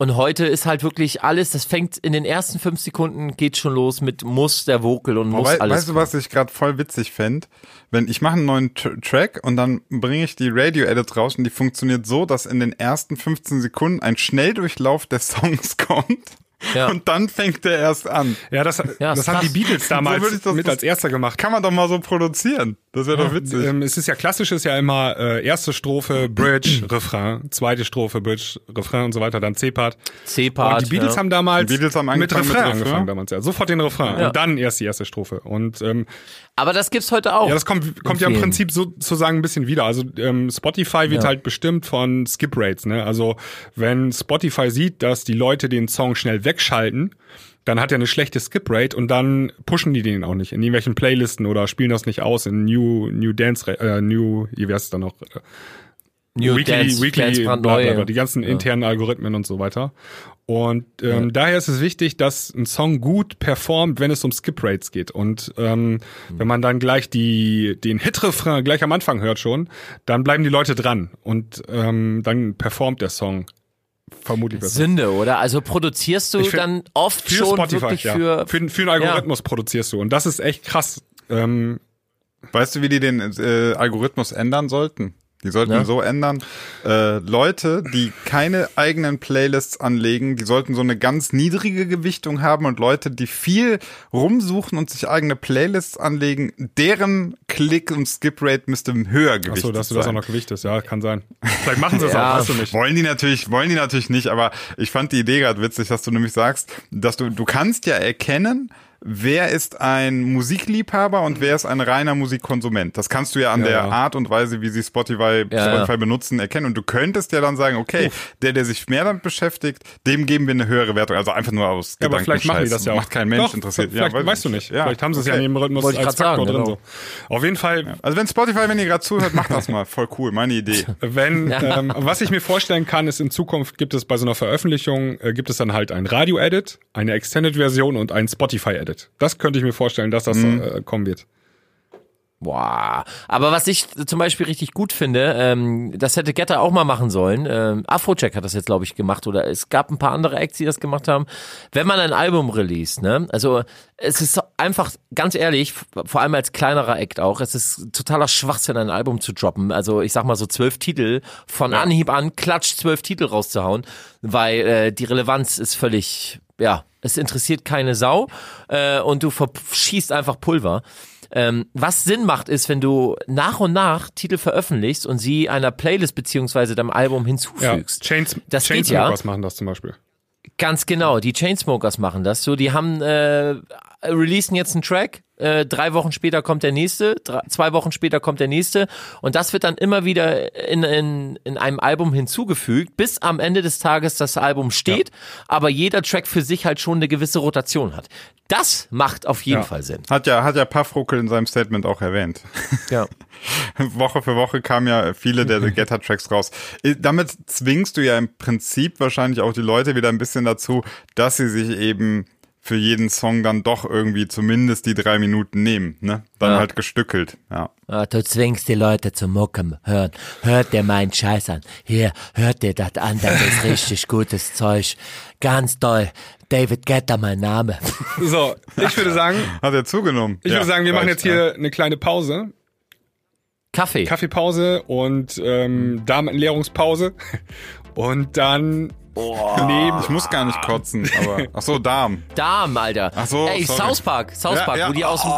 Und heute ist halt wirklich alles, das fängt in den ersten fünf Sekunden geht schon los mit muss der Vocal und muss Wei alles. weißt du, was ich gerade voll witzig fänd? Wenn ich mache einen neuen Tr Track und dann bringe ich die Radio-Edit raus und die funktioniert so, dass in den ersten 15 Sekunden ein Schnelldurchlauf der Songs *laughs* kommt. Ja. Und dann fängt der erst an. Ja, das, Ja, das ist haben die. Beatles *laughs* So damals würde ich das- mit das- als erster gemacht. Kann man doch mal so produzieren. Das wäre doch witzig. Ähm, es ist ja klassisch, ist ja immer äh, erste Strophe, *clears throat* Bridge, Refrain, zweite Strophe, Bridge, Refrain und so weiter, dann C-Part. C-Part. Und die Beatles ja. haben damals Die Beatles haben mit angefangen Refrain mit Refrain. angefangen damals, ja. Sofort den Refrain Ja. und dann erst die erste Strophe. Und ähm, Aber das gibt's heute auch. ja, das kommt, kommt ja im. Prinzip sozusagen ein bisschen wieder. Also ähm, Spotify wird Ja. halt bestimmt von Skip Rates. Ne? Also wenn Spotify sieht, dass die Leute den Song schnell wegschalten, dann hat er eine schlechte Skip Rate und dann pushen die den auch nicht in irgendwelchen Playlisten oder spielen das nicht aus in New New Dance äh, New wie wär's dann noch äh, New Weekly, Dance, Weekly, Dance bla, bla, bla, die ganzen Ja. internen Algorithmen und so weiter. Und ähm, daher ist es wichtig, dass ein Song gut performt, wenn es um Skip Rates geht. Und ähm, wenn man dann gleich die den Hit-Refrain gleich am Anfang hört schon, dann bleiben die Leute dran und ähm, dann performt der Song vermutlich besser. Sünde, oder? Also produzierst du find- dann oft Für schon Spotify, wirklich ja. für, für, für einen Algorithmus produzierst du. Und das ist echt krass. Ähm, Weißt du, wie die den äh, Algorithmus ändern sollten? Die sollten Ja. so ändern. Äh, Leute, die keine eigenen Playlists anlegen, die sollten so eine ganz niedrige Gewichtung haben und Leute, die viel rumsuchen und sich eigene Playlists anlegen, deren Klick- und Skip-Rate müsste höher gewichtet achso, dass du das auch sein. noch gewichtest. Ja, kann sein. Vielleicht machen sie es Ja. auch, weißt du nicht. Wollen die natürlich, wollen die natürlich nicht, aber ich fand die Idee gerade witzig, dass du nämlich sagst, dass du, du kannst ja erkennen, wer ist ein Musikliebhaber und wer ist ein reiner Musikkonsument. Das kannst du ja an Ja, der ja. Art und Weise, wie sie Spotify, Ja, Spotify ja. benutzen, erkennen. Und du könntest ja dann sagen, okay, der, der sich mehr damit beschäftigt, dem geben wir eine höhere Wertung. Also einfach nur aus Ja, aber vielleicht machen die das ja auch. Macht kein Mensch Doch, interessiert. Vielleicht weiß weißt du ich nicht. Ja, vielleicht haben sie es ja okay. in jedem Rhythmus Wollte ich als Faktor sagen, drin. genau. So. Auf jeden Fall, Also wenn Spotify, wenn ihr gerade zuhört, macht das mal. Voll cool. Meine Idee. *laughs* wenn, ähm, was ich mir vorstellen kann, ist in Zukunft gibt es bei so einer Veröffentlichung, äh, gibt es dann halt ein Radio-Edit, eine Extended-Version und ein Spotify-Edit. Das könnte ich mir vorstellen, dass das Mhm. äh, kommen wird. Boah. Aber was ich zum Beispiel richtig gut finde, ähm, das hätte Getter auch mal machen sollen. Ähm, Afrojack hat das jetzt, glaube ich, gemacht oder es gab ein paar andere Acts, die das gemacht haben. Wenn man ein Album release, ne? Also es ist einfach, ganz ehrlich, vor allem als kleinerer Act auch, es ist totaler Schwachsinn, ein Album zu droppen. Also ich sag mal so zwölf Titel, von Anhieb an, klatsch zwölf Titel rauszuhauen, weil äh, die Relevanz ist völlig, ja, es interessiert keine Sau äh, und du verschießt einfach Pulver. Ähm, was Sinn macht, ist, wenn du nach und nach Titel veröffentlichst und sie einer Playlist beziehungsweise deinem Album Ja, hinzufügst. Chains, Das geht ja. Chainsmokers machen das zum Beispiel. Ganz genau, die Chainsmokers machen das so. Die haben äh, releasen jetzt einen Track, äh, drei Wochen später kommt der nächste, drei, zwei Wochen später kommt der nächste und das wird dann immer wieder in, in, in einem Album hinzugefügt, bis am Ende des Tages das Album steht, aber jeder Track für sich halt schon eine gewisse Rotation hat. Das macht auf jeden Ja. Fall Sinn. Hat ja, hat ja Puffruckel in seinem Statement auch erwähnt. *laughs* Ja. *laughs* Woche für Woche kamen ja viele der *laughs* Getter-Tracks raus. I- Damit zwingst du ja im Prinzip wahrscheinlich auch die Leute wieder ein bisschen dazu, dass sie sich eben für jeden Song dann doch irgendwie zumindest die drei Minuten nehmen, ne? Dann Ja. halt gestückelt, ja. Ah, du zwingst die Leute zum Mucken hören. Hört dir meinen Scheiß an. Hier, hört dir das an, das ist richtig *laughs* gutes Zeug. Ganz toll. David Getter, mein Name. *laughs* So, ich würde sagen, Hat er zugenommen. ich ja, würde sagen, wir machen jetzt hier eine kleine Pause. Kaffee. Kaffeepause und ähm, Darmentleerungspause. *laughs* Und dann nehmen. Ich muss gar nicht kotzen, aber. Ach so, Darm. Darm, Alter. Ach so, Ey, sorry. South Park, South Ja, Park, ja. wo die aus dem...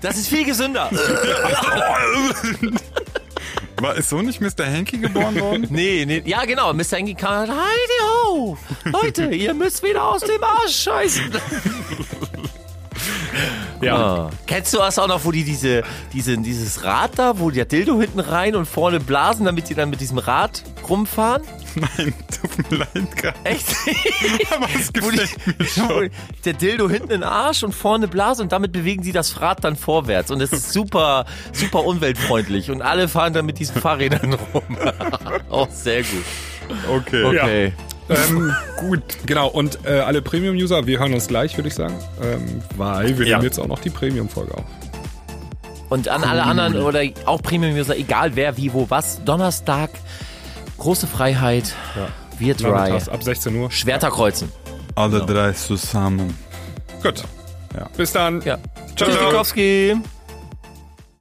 das ist viel gesünder. War, ist so nicht Mr. Hanky geboren worden? Nee, nee, ja genau, Mr. Engi kam, heidi ho, Leute, ihr müsst wieder aus dem Arsch scheißen. *laughs* Ja. Ah. Kennst du das auch noch, wo die diese, diese, dieses Rad da, wo der Dildo hinten rein und vorne blasen, damit die dann mit diesem Rad rumfahren? Nein, tut mir leid gerade. Echt? *laughs* Aber es Wo die, gefällt mir wo schon. der Dildo hinten in den Arsch und vorne Blase und damit bewegen sie das Rad dann vorwärts und es ist super, super umweltfreundlich und alle fahren dann mit diesen Fahrrädern *laughs* rum. Auch sehr gut. Okay. Okay. Ähm, gut, genau. Und äh, alle Premium-User, wir hören uns gleich, würde ich sagen. Ähm, weil wir Ja. nehmen jetzt auch noch die Premium-Folge auf. Und an alle anderen oder auch Premium-User, egal wer, wie, wo, was, Donnerstag, große Freiheit, wir drei, ab 16 Uhr. Schwerter kreuzen. Alle drei zusammen. Gut. Ja. Bis dann. Ja. Ciao, Tschüss, ciao.